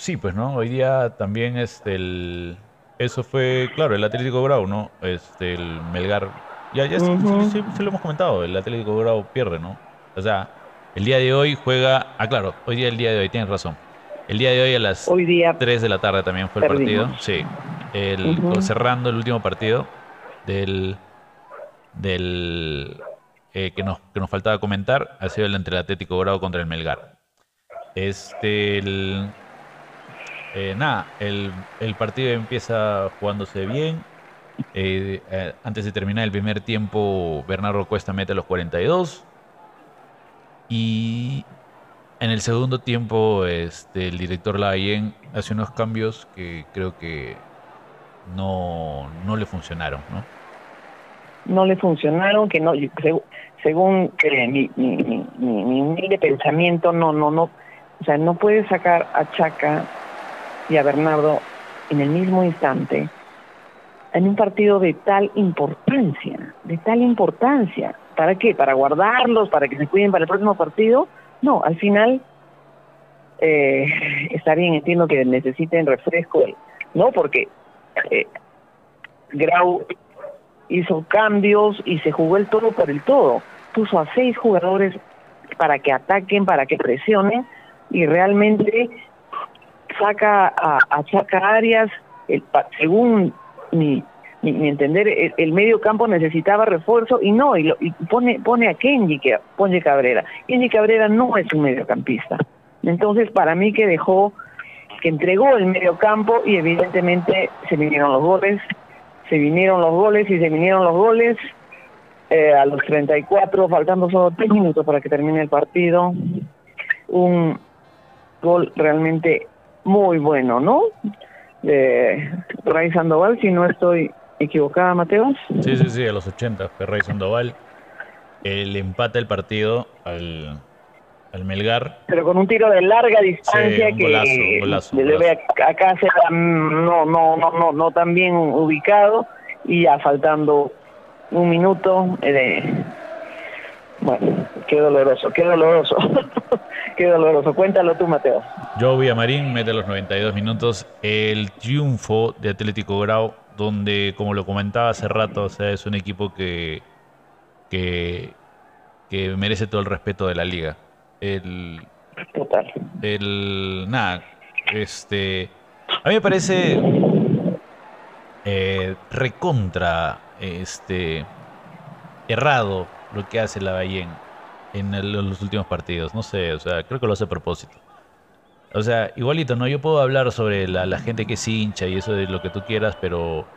sí, pues, ¿no? Hoy día también este, el, eso fue, claro, el Atlético Grau, ¿no? Este, el Melgar, ya, ya sí, lo hemos comentado, el Atlético Grau pierde, ¿no? O sea, el día de hoy juega, ah, claro, hoy día el día de hoy, tienes razón el día de hoy a las hoy día 3 de la tarde también fue el partido. Sí. El, Cerrando el último partido del, del eh, que, nos, que nos faltaba comentar ha sido el entre el Atlético Grado contra el Melgar. Este, el, eh, nada, el, el, partido empieza jugándose bien. Eh, antes de terminar el primer tiempo, Bernardo Cuesta mete los 42. Y en el segundo tiempo, este, el director Lavallén hace unos cambios que creo que no, no le funcionaron, ¿no? No le funcionaron, que no, según, mi, mi, mi, humilde pensamiento, no, no, no, o sea, no puede sacar a Chaca y a Bernardo en el mismo instante en un partido de tal importancia, de tal importancia. ¿Para qué? ¿Para guardarlos? ¿Para que se cuiden para el próximo partido? No, al final eh, está bien, entiendo que necesiten refresco, ¿no? Porque eh, Grau hizo cambios y se jugó el todo por el todo. Puso a seis jugadores para que ataquen, para que presionen y realmente saca a, Chaca Arias, el, según mi, mi, entender, el, medio campo necesitaba refuerzo y no, y, pone, pone a Kenji, que, pone Cabrera. Kenji Cabrera no es un mediocampista. Entonces, para mí que dejó, que entregó el medio campo y evidentemente se vinieron los goles, se vinieron los goles y se vinieron los goles. Eh, a los 34, faltando solo tres minutos para que termine el partido. Un gol realmente muy bueno, ¿no? De Ray Sandoval, si no estoy equivocada, Mateo. Sí, sí, sí, a los 80, Ferrey Sandoval. El empate del partido al, al Melgar. Pero con un tiro de larga distancia que golazo, debe acá se no, no, no, no, no tan bien ubicado y ya faltando un minuto eh, bueno, qué doloroso, qué doloroso, qué doloroso. Cuéntalo tú, Mateo. Joe Villamarín mete los 92 minutos el triunfo de Atlético Grau donde, como lo comentaba hace rato, o sea, es un equipo que, que, merece todo el respeto de la liga. El, Total. El, nada, este, a mí me parece eh, recontra, este, errado lo que hace la Ballén en los últimos partidos. No sé, o sea, creo que lo hace a propósito. O sea, igualito, ¿no? Yo puedo hablar sobre la, gente que es hincha y eso de lo que tú quieras, pero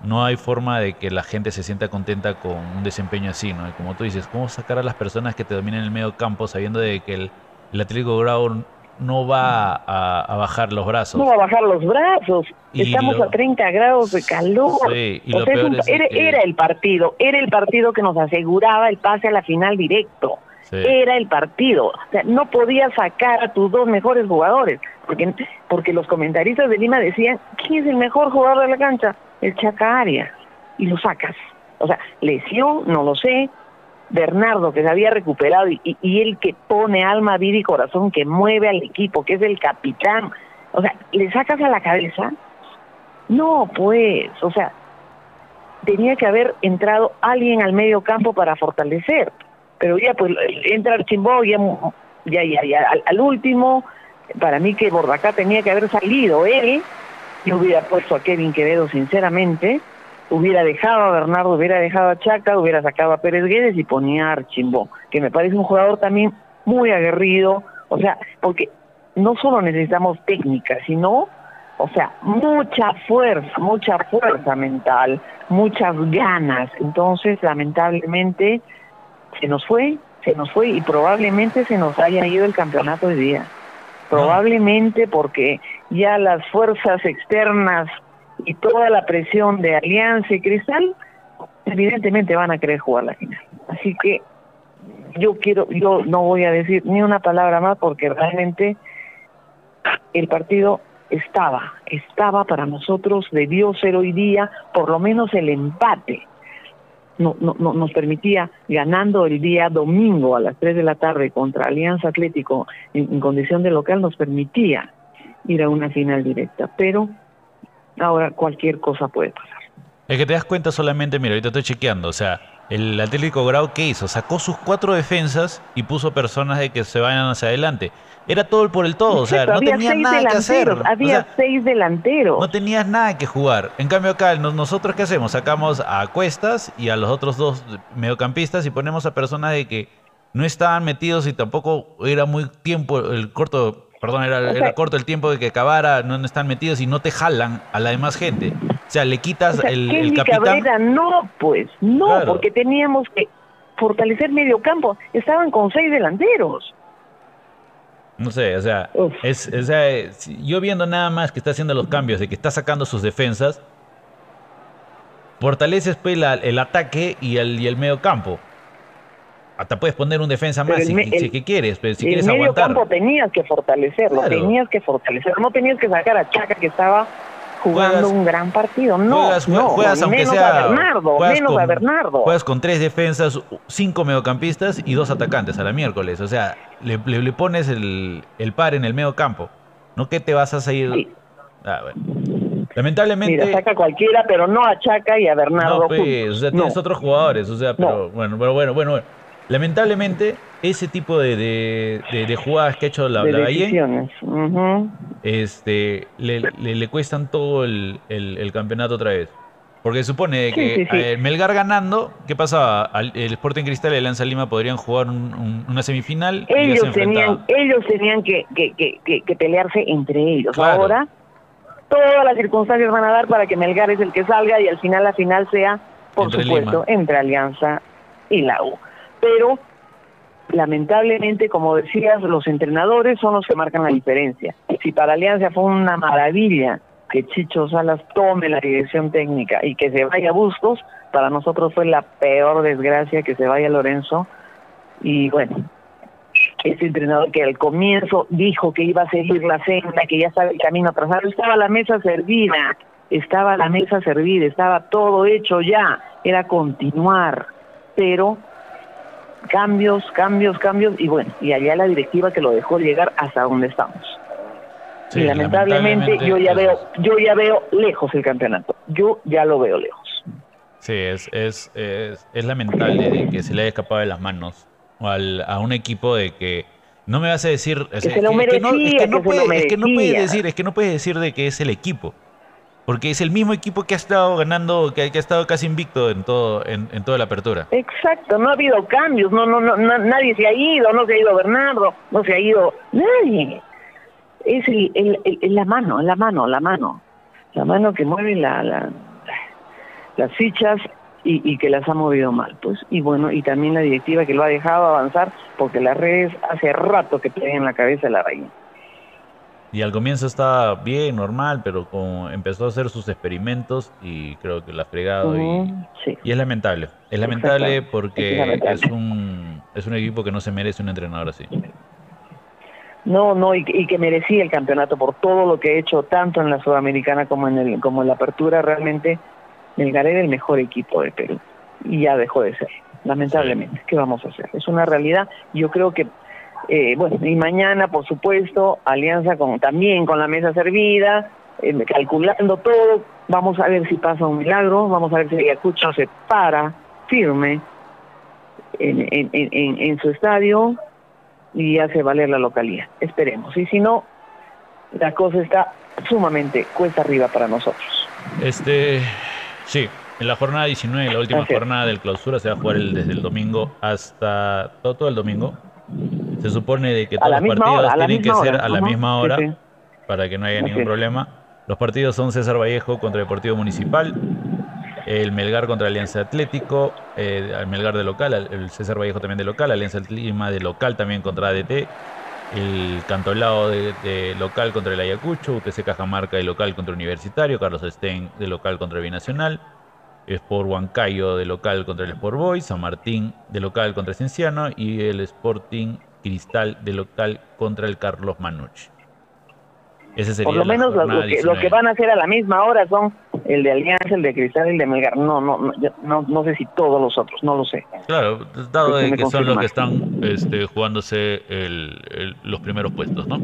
no hay forma de que la gente se sienta contenta con un desempeño así, ¿no? como tú dices, ¿cómo sacar a las personas que te dominan el medio campo sabiendo de que el, el Atlético Grau no va a, bajar los brazos? No va a bajar los brazos. Estamos a 30 grados de calor. Sí, y lo peor era, era el partido, era el partido que nos aseguraba el pase a la final directo. Era el partido. O sea, no podías sacar a tus dos mejores jugadores, porque, porque los comentaristas de Lima decían, ¿quién es el mejor jugador de la cancha? El Chacaria. Y lo sacas. O sea, lesión, no lo sé. Bernardo, que se había recuperado, y, él que pone alma, vida y corazón, que mueve al equipo, que es el capitán. O sea, ¿le sacas a la cabeza? No, pues, o sea, tenía que haber entrado alguien al medio campo para fortalecer pero ya pues entra Archimbó ya, ya, ya, ya al, último, para mí que Bordacá tenía que haber salido él, yo hubiera puesto a Kevin Quevedo sinceramente, hubiera dejado a Bernardo, hubiera dejado a Chaca, hubiera sacado a Pérez Guedes y ponía a Archimbó, que me parece un jugador también muy aguerrido, o sea, porque no solo necesitamos técnica, sino, o sea, mucha fuerza, mucha fuerza mental, muchas ganas. Entonces, lamentablemente, se nos fue, se nos fue y probablemente se nos haya ido el campeonato de día. Probablemente porque ya las fuerzas externas y toda la presión de Alianza y Cristal, evidentemente van a querer jugar la final. Así que yo quiero, yo no voy a decir ni una palabra más porque realmente el partido estaba, estaba para nosotros, debió ser hoy día por lo menos el empate. No, no, no, nos permitía, ganando el día domingo a las 3 de la tarde contra Alianza Atlético en condición de local, nos permitía ir a una final directa. Pero ahora cualquier cosa puede pasar. Es que te das cuenta solamente, mira, ahorita estoy chequeando, o sea, el Atlético Grau, ¿qué hizo? Sacó sus cuatro defensas y puso personas de que se vayan hacia adelante. Era todo por el todo, o sea, no tenías nada que hacer. Había seis delanteros. No tenías nada que jugar. En cambio acá, nosotros ¿qué hacemos? Sacamos a Cuestas y a los otros dos mediocampistas y ponemos a personas de que no estaban metidos y tampoco era muy tiempo, el corto Perdón, era, corto el tiempo de que acabara, no, están metidos y no te jalan a la demás gente. O sea, le quitas el, el capitán. Cabrera, no, pues, no, porque teníamos que fortalecer medio campo. Estaban con seis delanteros. No sé, o sea, es, o sea, yo viendo nada más que está haciendo los cambios, de que está sacando sus defensas, fortaleces pues, el ataque y el, y el medio campo hasta puedes poner un defensa más si, que quieres, pero si quieres medio aguantar. campo tenías que fortalecerlo, tenías que fortalecerlo, no tenías que sacar a Chaca que estaba jugando un gran partido, no, juegas, no, juegas aunque menos sea, a Bernardo, menos a Bernardo. Juegas con tres defensas, cinco mediocampistas y dos atacantes a la miércoles, o sea, le, le, pones el, el, par en el medio campo, no que te vas a seguir... Ah, bueno. Lamentablemente. Mira, saca cualquiera, pero no a Chaca y a Bernardo. No, pues, o sea, tienes otros jugadores, o sea, pero bueno, bueno, bueno, bueno. Lamentablemente, ese tipo de, de, jugadas que ha hecho la, la este, le, le, cuestan todo el, el, campeonato otra vez. Porque supone que Melgar ganando, ¿qué pasaba? El Sporting Cristal y el Lanza Lima podrían jugar una semifinal. Ellos tenían, ellos tenían que, que, pelearse entre ellos. Ahora, todas las circunstancias van a dar para que Melgar es el que salga y al final la final sea, por supuesto, entre Alianza y la U pero lamentablemente, como decías, los entrenadores son los que marcan la diferencia. Si para Alianza fue una maravilla que Chicho Salas tome la dirección técnica y que se vaya Bustos, para nosotros fue la peor desgracia que se vaya Lorenzo. Y bueno, ese entrenador que al comienzo dijo que iba a seguir la senda, que ya estaba el camino trazado, estaba la mesa servida, estaba la mesa servida, estaba todo hecho ya, era continuar, pero cambios, cambios, cambios, y bueno, y allá la directiva que lo dejó llegar hasta donde estamos. y lamentablemente, yo ya veo, yo ya veo lejos el campeonato. Yo ya lo veo lejos. Sí, es, es, es, es lamentable que se le haya escapado de las manos a un equipo de que no me vas a decir puede, que no puedes decir, es que no puedes decir de que es el equipo. Porque es el mismo equipo que ha estado ganando, que, ha estado casi invicto en todo, en, toda la apertura. Exacto, no ha habido cambios, no, no, no, nadie se ha ido, no se ha ido Bernardo, no se ha ido nadie. Es el, la mano, la mano, la mano, la mano que mueve la, la las fichas y, y, que las ha movido mal, pues. Y bueno, y también la directiva que lo ha dejado avanzar, porque las redes hace rato que tienen en la cabeza la reina. Y al comienzo estaba bien, normal, pero como empezó a hacer sus experimentos y creo que lo ha fregado. y, y, es lamentable. Es lamentable porque es, un, es un equipo que no se merece un entrenador así. No, no, y, que merecía el campeonato por todo lo que ha hecho, tanto en la Sudamericana como en, el, como en la Apertura. Realmente, Melgar era el mejor equipo de Perú. Y ya dejó de ser, lamentablemente. ¿Qué vamos a hacer? Es una realidad. Yo creo que eh, bueno, y mañana, por supuesto, alianza con también con la mesa servida, eh, calculando todo. Vamos a ver si pasa un milagro, vamos a ver si Ayacucho se para firme en, en, en, en su estadio y hace valer la localidad. Esperemos. Y si no, la cosa está sumamente cuesta arriba para nosotros. Este, sí, en la jornada 19, la última jornada del clausura, se va a jugar el, desde el domingo hasta todo, todo el domingo se supone de que todos los partidos tienen que ser a la misma hora para que no haya ningún problema. Los partidos son César Vallejo contra Deportivo Municipal, el Melgar contra Alianza Atlético, eh, el Melgar de local, el César Vallejo también de local, Alianza Lima de local también contra ADT, El Cantolao de, de, local contra el Ayacucho, UTC Cajamarca de local contra Universitario, Carlos Stein de local contra Binacional, Sport Huancayo de local contra el Sport Boys, San Martín de local contra Cienciano y el Sporting Cristal de local contra el Carlos Manucci. Ese sería Por lo menos lo, que, lo, que, van a hacer a la misma hora son el de Alianza, el de Cristal y el de Melgar. No, no, no, no, no sé si todos los otros, no lo sé. Claro, dado de que son los que están este, jugándose el, los primeros puestos, ¿no?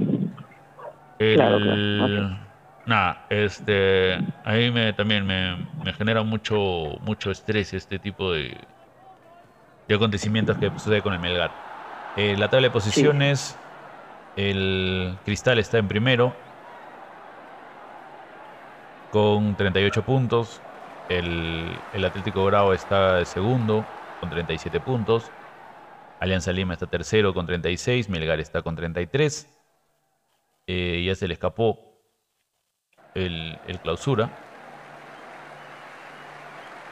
claro, Nada, este, a mí me, también me, me, genera mucho, mucho estrés este tipo de, de acontecimientos que sucede con el Melgar. Eh, la tabla de posiciones, el Cristal está en primero con 38 puntos. El, el Atlético Bravo está segundo con 37 puntos. Alianza Lima está tercero con 36. Melgar está con 33. Eh, ya se le escapó el, clausura.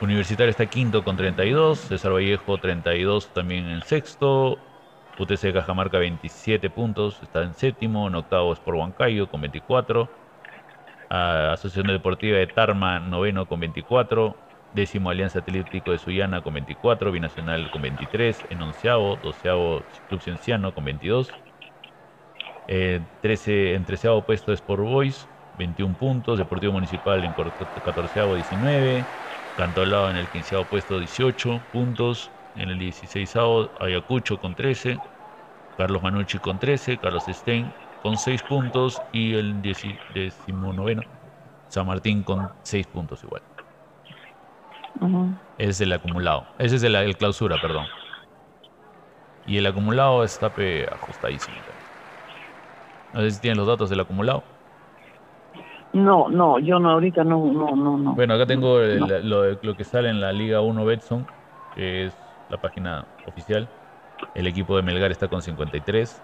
Universitario está quinto con 32, César Vallejo 32 también en sexto, UTC Cajamarca 27 puntos, está en séptimo, en octavo es por Huancayo con 24, Asociación Deportiva de Tarma noveno con 24, décimo Alianza Atlético de Sullana con 24, Binacional con 23, en onceavo, doceavo Club Cienciano con 22, eh, 13, en treceavo puesto Sport Boys 21 puntos, Deportivo Municipal en 14 19, Cantolao en el 15 puesto 18 puntos, en el 16 Ayacucho con 13, Carlos Manucci con 13, Carlos Stein con 6 puntos y el 19 San Martín con 6 puntos igual. Ese es el acumulado. Ese es el, el, clausura, perdón. Y el acumulado está ajustadísimo. No sé si tienen los datos del acumulado. No, no, yo no, ahorita no, no, no. no. Bueno, acá tengo lo, que sale en la Liga 1 Betson, que es la página oficial. El equipo de Melgar está con 53.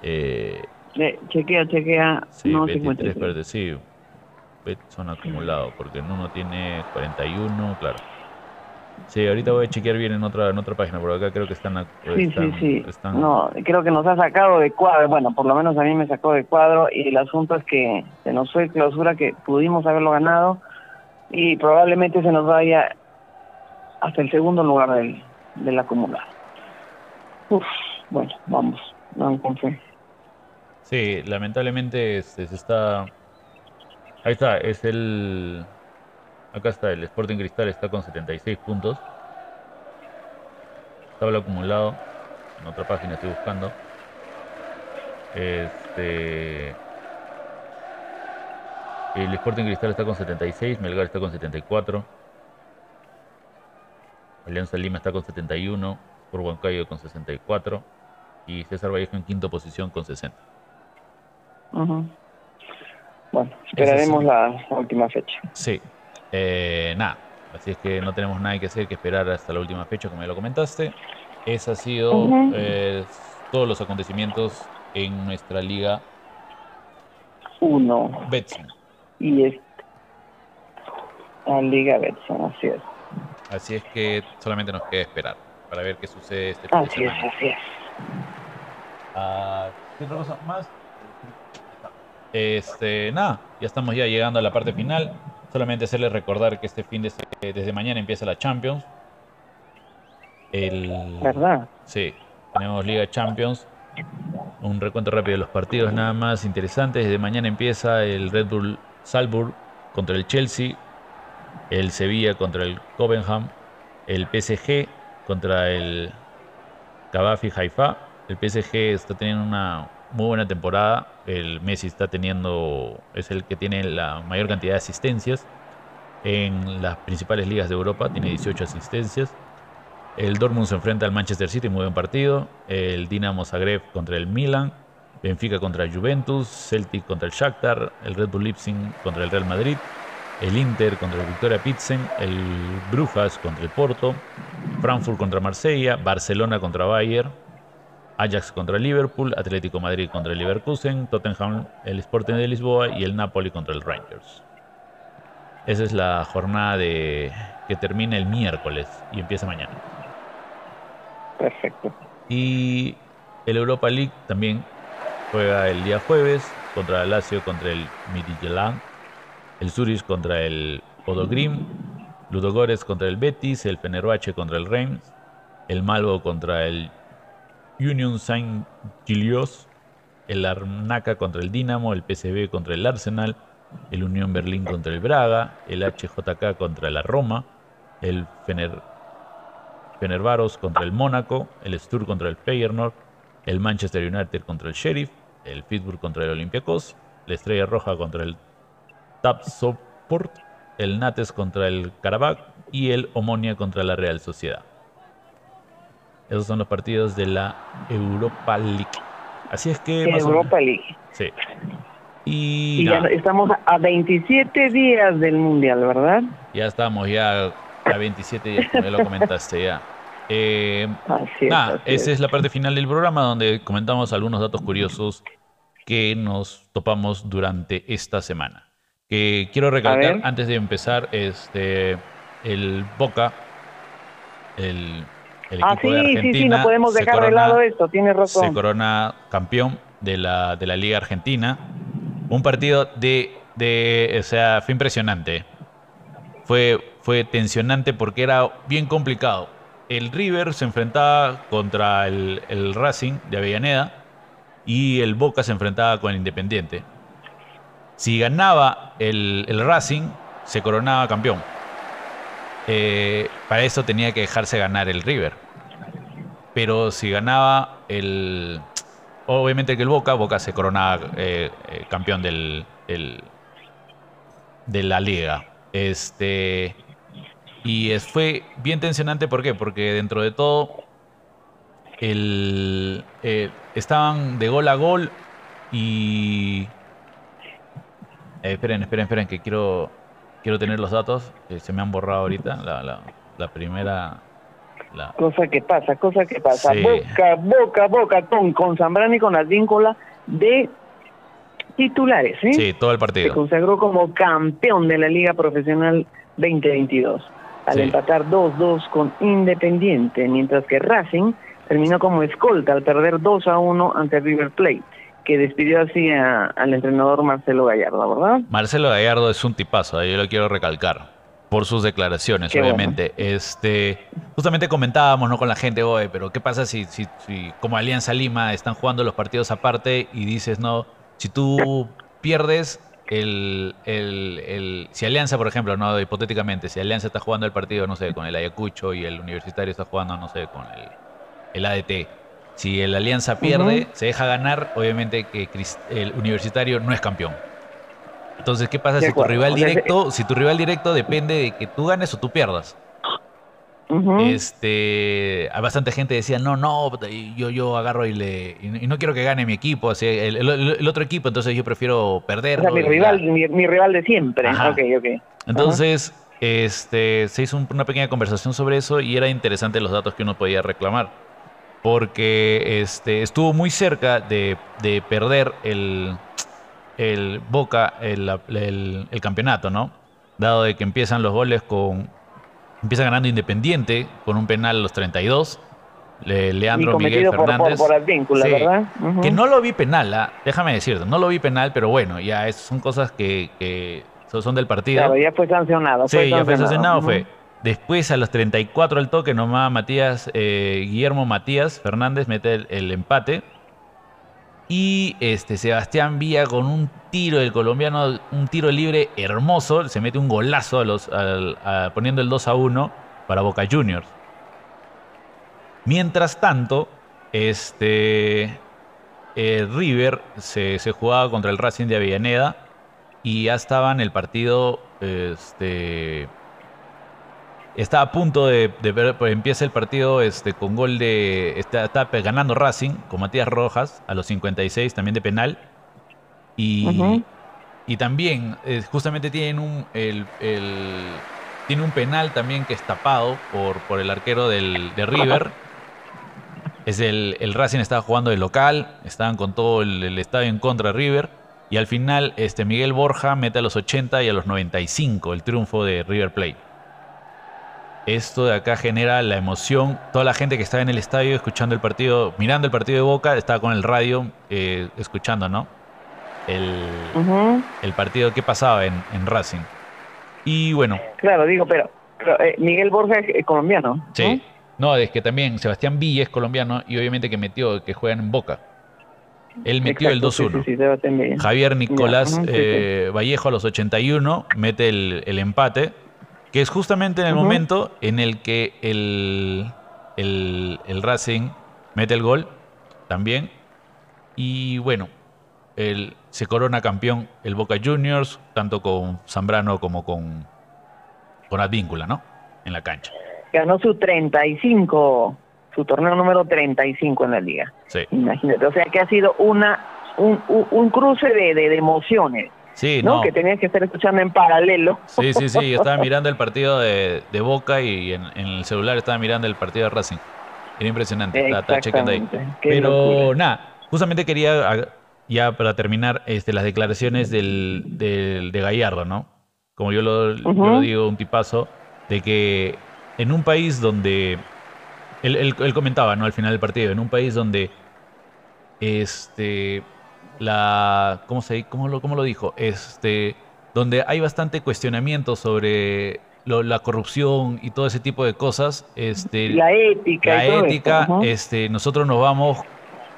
Eh, eh, chequea, chequea. Sí, no 23, pero sí, Betson acumulado, porque en uno tiene 41, claro. Sí, ahorita voy a chequear bien en otra en otra página, por acá creo que están... Sí, sí, sí. No, creo que nos ha sacado de cuadro, bueno, por lo menos a mí me sacó de cuadro y el asunto es que se nos fue clausura que pudimos haberlo ganado y probablemente se nos vaya hasta el segundo lugar del, del acumulado. Uf, bueno, vamos, vamos con fe. Sí, lamentablemente se está... Ahí está, es el Acá está, el Sporting Cristal está con 76 puntos. Tabla acumulado. En otra página estoy buscando. Este. El Sporting Cristal está con 76, Melgar está con 74. Alianza Lima está con 71, por Huancayo con 64 y César Vallejo en quinta posición con 60. Bueno, esperaremos la última fecha. Sí, eh, nada, así es que no tenemos nada que hacer que esperar hasta la última fecha, como ya lo comentaste. Ese ha sido eh, todos los acontecimientos en nuestra liga Uno. Betson. Y es la liga Betson, así es. Así es que solamente nos queda esperar para ver qué sucede este Así es, así es. Ah, ¿Qué otra cosa más? Este, nada, ya estamos ya llegando a la parte final. Solamente hacerles recordar que este fin de desde mañana empieza la Champions. El, ¿Verdad? Sí, tenemos Liga Champions. Un recuento rápido de los partidos nada más interesantes. Desde mañana empieza el Red Bull Salzburg contra el Chelsea, el Sevilla contra el Copenhagen, el PSG contra el Cavafi Haifa. El PSG está teniendo una muy buena temporada. El Messi está teniendo, es el que tiene la mayor cantidad de asistencias en las principales ligas de Europa, tiene 18 asistencias. El Dortmund se enfrenta al Manchester City, muy buen partido. El Dinamo Zagreb contra el Milan. Benfica contra Juventus, Celtic contra el Shakhtar, el Red Bull Leipzig contra el Real Madrid, el Inter contra el Victoria Pilsen, el Brujas contra el Porto, Frankfurt contra Marsella, Barcelona contra Bayern, Ajax contra Liverpool, Atlético Madrid contra el Leverkusen, Tottenham, el Sporting de Lisboa y el Napoli contra el Rangers. Esa es la jornada de que termina el miércoles y empieza mañana. Perfecto. Y el Europa League también juega el día jueves contra el Lazio contra el Midtjylland, el Zurich contra el Odogrim, Ludogorets contra el Betis, el Fenerbahce contra el Reims, el Malvo contra el Union Saint Gilloise, el Arnaca contra el Dinamo, el PSV contra el Arsenal, el Unión Berlín contra el Braga, el HJK contra la Roma, el Fener, contra el Mónaco, el Stur contra el Feyenoord, el Manchester United contra el Sheriff, el Pittsburgh contra el Olympiacos, la Estrella Roja contra el Tapsoport, el Nates contra el Karabakh y el Omonia contra la Real Sociedad. Esos son los partidos de la Europa League. Así es que... Europa League. Sí. Y, ya estamos a 27 días del Mundial, ¿verdad? Ya estamos ya a 27 días, como ya lo comentaste ya. Eh, nada, esa es. la parte final del programa donde comentamos algunos datos curiosos que nos topamos durante esta semana. Que quiero recalcar antes de empezar, este, el Boca, el, el ah, de Argentina, sí, sí, no podemos dejar de lado esto, tiene razón. Se corona campeón de la, de la Liga Argentina. Un partido de, de, o sea, fue impresionante. Fue, fue tensionante porque era bien complicado el River se enfrentaba contra el, Racing de Avellaneda y el Boca se enfrentaba con el Independiente. Si ganaba el, Racing, se coronaba campeón. Eh, para eso tenía que dejarse ganar el River. Pero si ganaba el. Obviamente que el Boca, Boca se coronaba eh, eh, campeón del, de la liga. Este. Y fue bien tensionante, ¿por qué? Porque dentro de todo el, estaban de gol a gol y... Esperen, esperen, esperen, que quiero, quiero tener los datos. se me han borrado ahorita. La, la, primera... La... Cosa que pasa, cosa que pasa. Boca, boca, boca con, con Zambrano y con la vínculas de titulares. ¿eh? Sí, todo el partido. Se consagró como campeón de la Liga Profesional 2022 al empatar 2-2 con Independiente, mientras que Racing terminó como escolta al perder 2-1 ante River Plate que despidió así al entrenador Marcelo Gallardo, ¿verdad? Marcelo Gallardo es un tipazo, yo lo quiero recalcar por sus declaraciones, obviamente. Este, justamente comentábamos ¿no? con la gente, oye, pero ¿qué pasa si, si, si, como Alianza Lima están jugando los partidos aparte y dices, no, si tú pierdes, el, el, si Alianza, por ejemplo, no hipotéticamente, si Alianza está jugando el partido, no sé, con el Ayacucho y el Universitario está jugando, no sé, con el, el ADT. Si el Alianza pierde, se deja ganar, obviamente que el Universitario no es campeón. Entonces, ¿qué pasa si tu rival directo, si tu rival directo depende de que tú ganes o tú pierdas? Este, hay bastante gente decía, no, no, yo, yo agarro y le. Y no quiero que gane mi equipo, así, el, otro equipo, entonces yo prefiero perder. mi rival, mi, rival de siempre. Entonces, este, se hizo una pequeña conversación sobre eso y era interesante los datos que uno podía reclamar. Porque este, estuvo muy cerca de, perder el, el Boca, el, el campeonato, ¿no? Dado de que empiezan los goles con Empieza ganando Independiente con un penal a los 32. Leandro Miguel Fernández. Que no lo vi penal, ¿ah? déjame decirte, no lo vi penal, pero bueno, ya son cosas que, son del partido. Claro, ya fue sancionado. Sí, ya fue sancionado. fue. Después a los 34 al toque, nomás Matías, eh, Guillermo Matías Fernández mete el empate y este, Sebastián Villa con un tiro del colombiano, un tiro libre hermoso, se mete un golazo poniendo el 2 a 1 para Boca Juniors. Mientras tanto, este, eh, River se, se, jugaba contra el Racing de Avellaneda y ya estaba en el partido este, Está a punto de, ver, pues empieza el partido este, con gol de. Está, ganando Racing con Matías Rojas a los 56, también de penal. Y, y también, eh, justamente tienen un, el, tiene un penal también que es tapado por, por el arquero del, de River. Es el, el Racing estaba jugando de local, estaban con todo el, el, estadio en contra de River. Y al final, este Miguel Borja mete a los 80 y a los 95 el triunfo de River Plate. Esto de acá genera la emoción. Toda la gente que estaba en el estadio escuchando el partido, mirando el partido de Boca, estaba con el radio eh, escuchando, ¿no? El, el, partido que pasaba en, en, Racing. Y bueno. Claro, digo, pero, eh, Miguel Borja es colombiano. Sí. ¿no? es que también Sebastián Villa es colombiano y obviamente que metió, que juegan en Boca. Él metió el 2-1. Javier Nicolás eh, Vallejo a los 81 mete el, el empate que es justamente en el momento en el que el, el, Racing mete el gol también. Y bueno, el, se corona campeón el Boca Juniors, tanto con Zambrano como con, con Advíncula, ¿no? En la cancha. Ganó su 35, su torneo número 35 en la liga. Sí. Imagínate, o sea que ha sido una un, un, cruce de, de emociones Sí, ¿no? Que tenías que estar escuchando en paralelo. Sí, sí, sí. Yo estaba mirando el partido de, Boca y en, el celular estaba mirando el partido de Racing. Era impresionante. Estaba, checando ahí. Pero nada, justamente quería, ya para terminar, este, las declaraciones del, de Gallardo, ¿no? Como yo lo, yo lo digo, un tipazo, de que en un país donde. Él, él, comentaba, ¿no? Al final del partido, en un país donde. Este la ¿cómo se cómo lo, cómo lo dijo? Este donde hay bastante cuestionamiento sobre la corrupción y todo ese tipo de cosas, este la ética, la ética, este nosotros nos vamos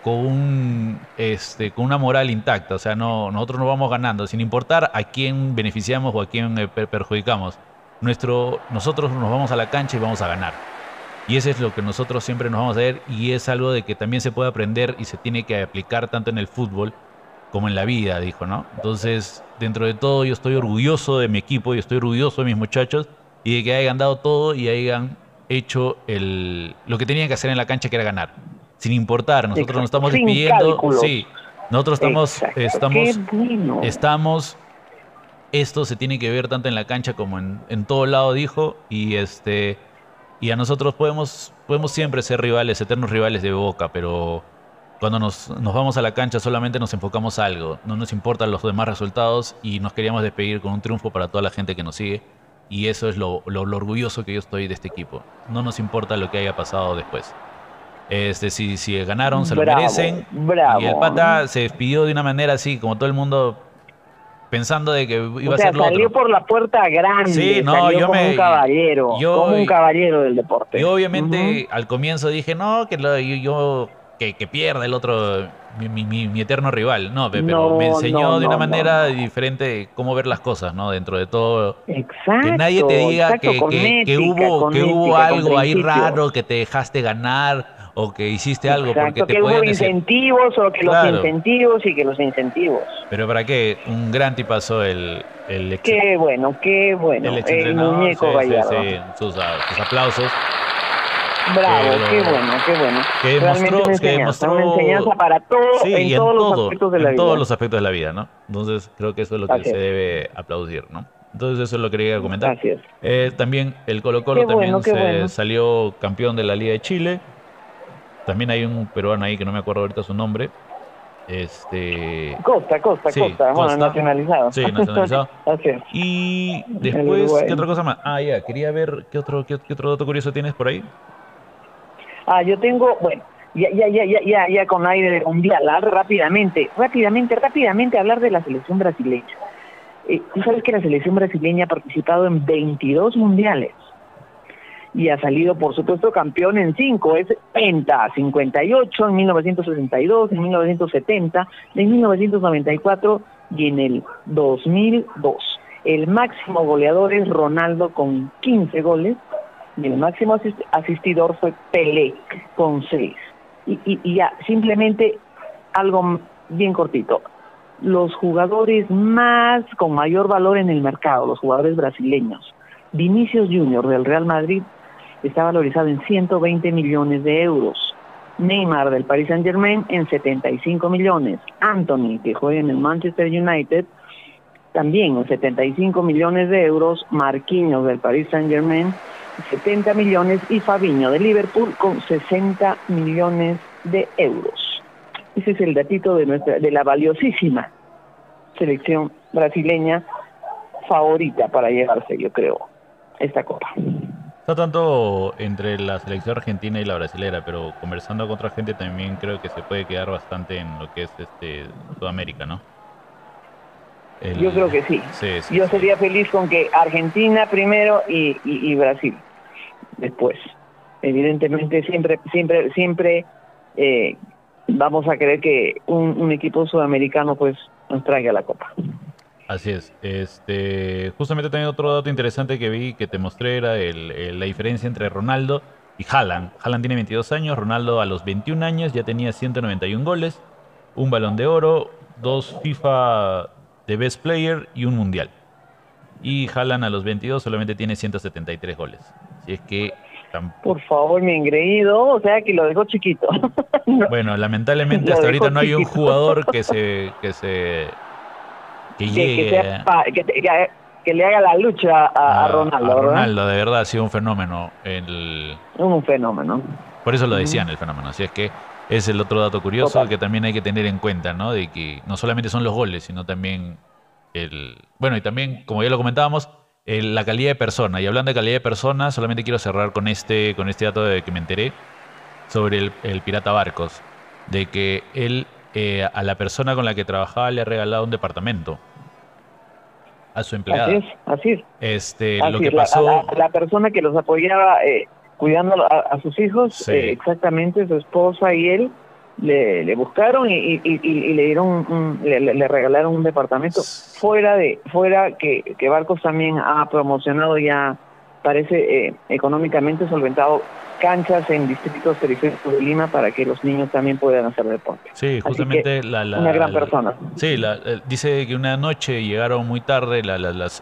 con un este con una moral intacta, o sea, no nosotros nos vamos ganando sin importar a quién beneficiamos o a quién eh, perjudicamos. Nuestro nosotros nos vamos a la cancha y vamos a ganar. Y eso es lo que nosotros siempre nos vamos a ver y es algo de que también se puede aprender y se tiene que aplicar tanto en el fútbol como en la vida, dijo, ¿no? Entonces, dentro de todo, yo estoy orgulloso de mi equipo, y estoy orgulloso de mis muchachos y de que hayan dado todo y hayan hecho el, lo que tenían que hacer en la cancha, que era ganar. Sin importar, nosotros nos estamos despidiendo. Sí, nosotros estamos, estamos, estamos, esto se tiene que ver tanto en la cancha como en, en todo lado, dijo, y este, y a nosotros podemos, podemos siempre ser rivales, eternos rivales de Boca, pero cuando nos, vamos a la cancha solamente nos enfocamos a algo, no nos importan los demás resultados y nos queríamos despedir con un triunfo para toda la gente que nos sigue. Y eso es lo, orgulloso que yo estoy de este equipo. No nos importa lo que haya pasado después. Este, si, si ganaron, se lo merecen. Y el pata se despidió de una manera así, como todo el mundo pensando de que iba a ser lo salió por la puerta grande. Sí, no, yo como me, un caballero, como un caballero del deporte. Yo obviamente al comienzo dije, no, que lo, yo que, que pierda el otro, mi, mi, eterno rival. No, pero me enseñó de una manera diferente cómo ver las cosas, ¿no? Dentro de todo. Exacto. Que nadie te diga que, que, hubo, que hubo algo ahí raro, que te dejaste ganar o que hiciste algo porque te que hubo incentivos o que los incentivos y que los incentivos. Pero para qué, un gran tipazo el el Qué bueno, qué bueno. El, muñeco sí, sí, sí, sus, sus aplausos. Bravo, qué bueno, qué bueno. Que Realmente demostró, una enseñanza para todos, en, todos los aspectos de la en vida. todos los aspectos de la vida, ¿no? Entonces creo que eso es lo que se debe aplaudir, ¿no? Entonces eso es lo que quería comentar. Eh, también el Colo Colo también se salió campeón de la Liga de Chile. También hay un peruano ahí que no me acuerdo ahorita su nombre. Este... Costa, Costa, Costa, bueno, nacionalizado. Sí, nacionalizado. Y después, ¿qué otra cosa más? Ah, ya, quería ver qué otro, qué otro dato curioso tienes por ahí. Ah, yo tengo, bueno, ya, ya, ya, ya, ya, con aire mundial, rápidamente, rápidamente, rápidamente hablar de la selección brasileña. Eh, Tú sabes que la selección brasileña ha participado en 22 mundiales y ha salido, por supuesto, campeón en 5. Es penta, 58 en 1962, en 1970, en 1994 y en el 2002. El máximo goleador es Ronaldo con 15 goles y el máximo asistidor fue Pelé con seis. Y, y, ya, simplemente algo bien cortito. Los jugadores más con mayor valor en el mercado, los jugadores brasileños. Vinicius Junior del Real Madrid está valorizado en 120 millones de euros. Neymar del Paris Saint Germain en 75 millones. Anthony, que juega en el Manchester United, también en 75 millones de euros. Marquinhos del Paris Saint Germain 70 millones y Fabiño de Liverpool con 60 millones de euros. Ese es el datito de nuestra de la valiosísima selección brasileña favorita para llevarse, yo creo, esta copa. No tanto entre la selección argentina y la brasilera, pero conversando con otra gente también creo que se puede quedar bastante en lo que es este Sudamérica, ¿no? Yo creo que sí. Yo sería feliz con que Argentina primero y, Brasil después. Evidentemente siempre, siempre, siempre eh, vamos a querer que un, un equipo sudamericano pues nos traiga la copa. Así es. Este, justamente también otro dato interesante que vi que te mostré era el, la diferencia entre Ronaldo y Haaland. Haaland tiene 22 años, Ronaldo a los 21 años ya tenía 191 goles, un balón de oro, dos FIFA de Best Player y un Mundial. Y Haaland a los 22 solamente tiene 173 goles. Así es que... Por favor, mi engreído, o sea que lo dejó chiquito. Bueno, lamentablemente hasta ahorita no hay un jugador que se, que se que, le haga la lucha a, Ronaldo. Ronaldo, de verdad, ha sido un fenómeno. El... Un fenómeno. Por eso lo decían el fenómeno. Así es que es el otro dato curioso que también hay que tener en cuenta, ¿no? De que no solamente son los goles, sino también el. Bueno, y también, como ya lo comentábamos, la calidad de persona. Y hablando de calidad de persona, solamente quiero cerrar con este, con este dato de que me enteré sobre el, el pirata Barcos. De que él eh, a la persona con la que trabajaba le ha regalado un departamento a su empleada. Así es, así es. Este, lo que pasó... La, persona que los apoyaba eh, cuidando a, sus hijos, eh, exactamente, su esposa y él, le, buscaron y, le dieron le, regalaron un departamento fuera de fuera que, que Barcos también ha promocionado ya parece eh, económicamente solventado canchas en distritos periféricos de Lima para que los niños también puedan hacer deporte. Sí, justamente la, una gran persona. Sí, dice que una noche llegaron muy tarde, la,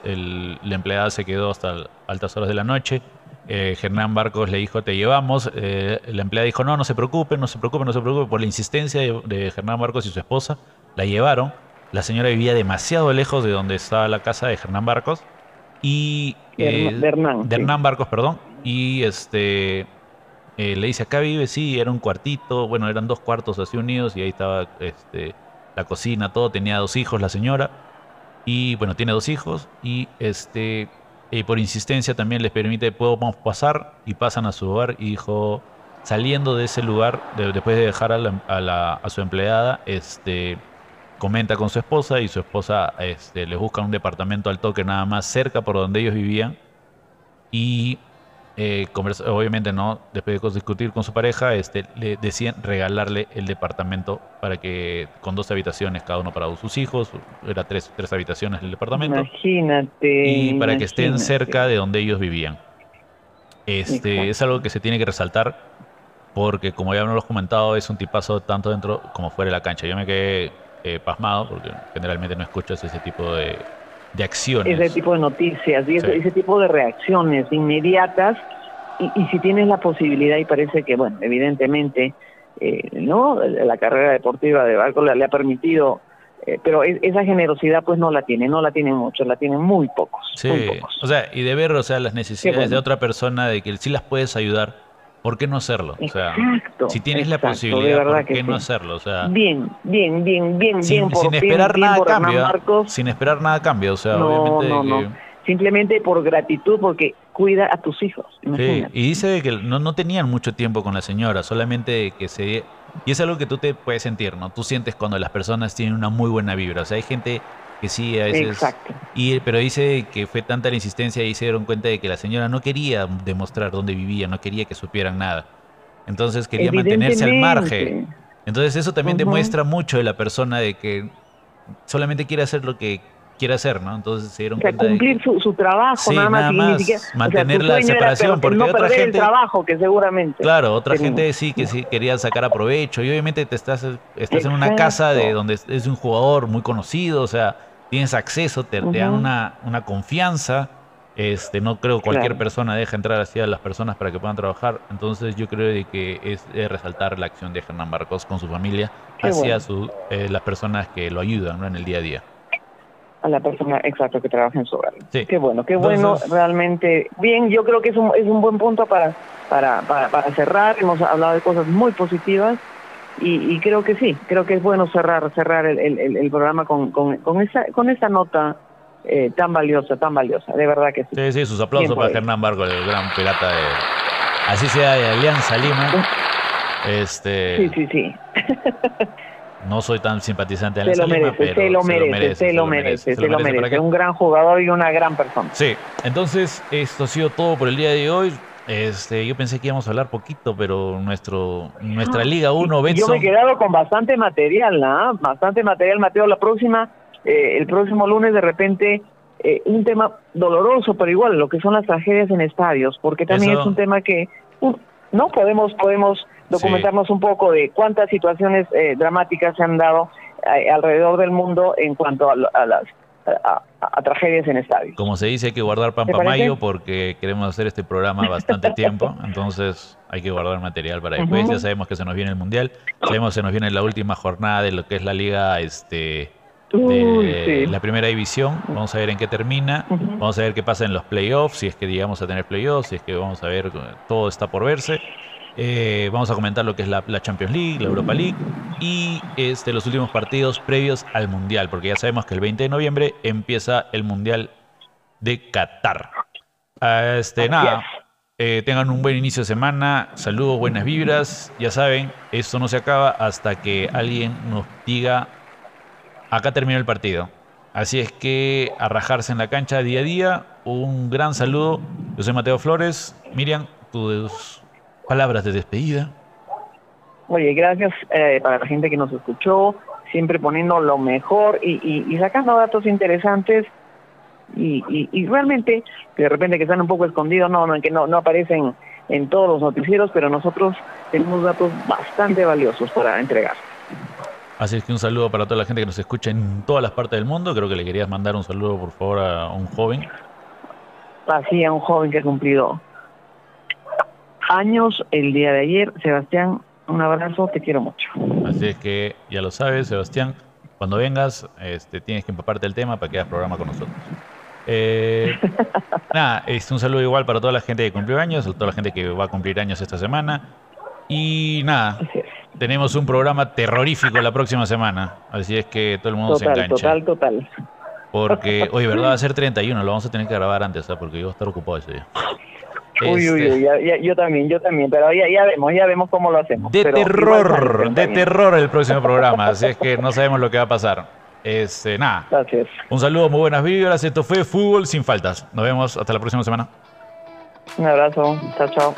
el, empleada se quedó hasta altas horas de la noche. Eh, Barcos le dijo, te llevamos. Eh, la empleada dijo, no, no se preocupe, no se preocupe, no se preocupe. Por la insistencia de, de Hernán Barcos y su esposa, la llevaron. La señora vivía demasiado lejos de donde estaba la casa de Hernán Barcos. Y eh, de Hernán, de Hernán Barcos, perdón. Y este eh, le dice, acá vive, sí, era un cuartito, bueno, eran dos cuartos así unidos y ahí estaba este, la cocina, todo, tenía dos hijos la señora. Y bueno, tiene dos hijos y este y por insistencia también les permite, podemos pasar y pasan a su hogar y dijo, saliendo de ese lugar, después de dejar a, la, a, su empleada, este, comenta con su esposa y su esposa este, les busca un departamento al toque nada más cerca por donde ellos vivían y eh, obviamente no después de discutir con su pareja este, le decían regalarle el departamento para que con dos habitaciones cada uno para sus hijos era tres, tres habitaciones el departamento. Imagínate y para que estén cerca de donde ellos vivían. Este es algo que se tiene que resaltar porque como ya hemos comentado es un tipazo tanto dentro como fuera de la cancha. Yo me quedé eh, pasmado, porque generalmente no escuchas ese tipo de, de acciones. Ese tipo de noticias y ese, tipo de reacciones inmediatas. Y, si tienes la posibilidad, y parece que, bueno, evidentemente, eh, ¿no? La carrera deportiva de Barco le, ha permitido eh, pero esa generosidad pues no la tiene, no la tienen muchos, la tienen muy pocos. Sí, o sea, y de ver, o sea, las necesidades de otra persona, de que sí las puedes ayudar, ¿por qué no hacerlo? O sea, si tienes la posibilidad, ¿por qué no hacerlo? O sea, bien, bien, bien, bien, sin, bien. sin esperar nada a cambio. sin esperar nada a cambio. O sea, obviamente. Simplemente por gratitud, porque cuida a tus hijos. Sí, y dice que no, no tenían mucho tiempo con la señora, solamente que se. Y es algo que tú te puedes sentir, ¿no? Tú sientes cuando las personas tienen una muy buena vibra. O sea, hay gente que sí a veces. Exacto. Y, pero dice que fue tanta la insistencia y se dieron cuenta de que la señora no quería demostrar dónde vivía, no quería que supieran nada. Entonces quería mantenerse al margen. Entonces eso también demuestra mucho de la persona de que solamente quiere hacer lo que quiere hacer, ¿no? Entonces se dieron cuenta cumplir su, su, trabajo, nada más, mantener la separación, porque otra gente el trabajo que seguramente claro, otra gente sí que sí quería sacar a provecho y obviamente te estás estás en una casa de donde es un jugador muy conocido, o sea, tienes acceso, te, dan una, una, confianza. Este, no creo cualquier persona deja entrar así a las personas para que puedan trabajar. Entonces yo creo que es resaltar la acción de Hernán Barcos con su familia hacia su, eh, las personas que lo ayudan en el día a día. A la persona, exacto, que trabaja en su hogar. Qué bueno, qué bueno, realmente. Bien, yo creo que es un, es un buen punto para, para, para, para cerrar. Hemos hablado de cosas muy positivas y, creo que sí, creo que es bueno cerrar cerrar el, el, programa con, con, esa, con esa nota eh, tan valiosa, tan valiosa, de verdad que sí. Sí, sí, sus aplausos para Hernán Barco, el gran pirata de, así sea de Alianza Lima. Este, sí, sí, sí. No soy tan simpatizante de Alianza Lima, pero se lo merece, se lo merece, se lo merece. Un gran jugador y una gran persona. Sí, entonces esto ha sido todo por el día de hoy. Este, yo pensé que íbamos a hablar poquito, pero nuestro nuestra Liga 1 Benson... Yo me he quedado con bastante material, ¿no? Bastante material, Mateo. La próxima, eh, el próximo lunes, de repente, eh, un tema doloroso, pero igual, lo que son las tragedias en estadios, porque también es un tema que, uh, ¿no? Podemos, podemos documentarnos un poco de cuántas situaciones eh, dramáticas se han dado alrededor del mundo en cuanto a, a las a, tragedias en estadios. Como se dice, hay que guardar pan para mayo porque queremos hacer este programa bastante tiempo, entonces hay que guardar material para después. Ya sabemos que se nos viene el Mundial, sabemos que se nos viene la última jornada de lo que es la liga este de la primera división. Vamos a ver en qué termina, vamos a ver qué pasa en los playoffs, si es que llegamos a tener playoffs, si es que vamos a ver, todo está por verse. Eh, vamos a comentar lo que es la, Champions League, la Europa League y este, los últimos partidos previos al Mundial, porque ya sabemos que el 20 de noviembre empieza el Mundial de Qatar. Ah, este, nada, eh, tengan un buen inicio de semana, saludos, buenas vibras. Ya saben, esto no se acaba hasta que alguien nos diga, acá terminó el partido. Así es que a rajarse en la cancha día a día. Un gran saludo. Yo soy Mateo Flores. Miriam, tus palabras de despedida. Oye, gracias eh, para la gente que nos escuchó, siempre poniendo lo mejor y, sacando datos interesantes y, realmente que de repente que están un poco escondidos, no, no, que no, no aparecen en todos los noticieros, pero nosotros tenemos datos bastante valiosos para entregar. Así es que un saludo para toda la gente que nos escucha en todas las partes del mundo. Creo que le querías mandar un saludo, por favor, a un joven. Así, a un joven que ha cumplido años el día de ayer. Sebastián, un abrazo, te quiero mucho. Así es que ya lo sabes, Sebastián, cuando vengas este, tienes que empaparte el tema para que hagas programa con nosotros. Eh, nada, es un saludo igual para toda la gente que cumplió años, toda la gente que va a cumplir años esta semana. Y nada, tenemos un programa terrorífico la próxima semana, así es que todo el mundo se engancha. Total, total. Porque, oye, ¿verdad? Va a ser 31, lo vamos a tener que grabar antes, ¿sabes? porque yo voy a estar ocupado ese día. Uy, uy, uy, este, yo también, yo también, pero ya, ya vemos, ya vemos cómo lo hacemos. De terror, de terror el próximo programa, así es que no sabemos lo que va a pasar. Este, nada. Gracias. Un saludo, muy buenas vibras. Esto fue Fútbol sin faltas. Nos vemos hasta la próxima semana. Un abrazo. Chao, chao.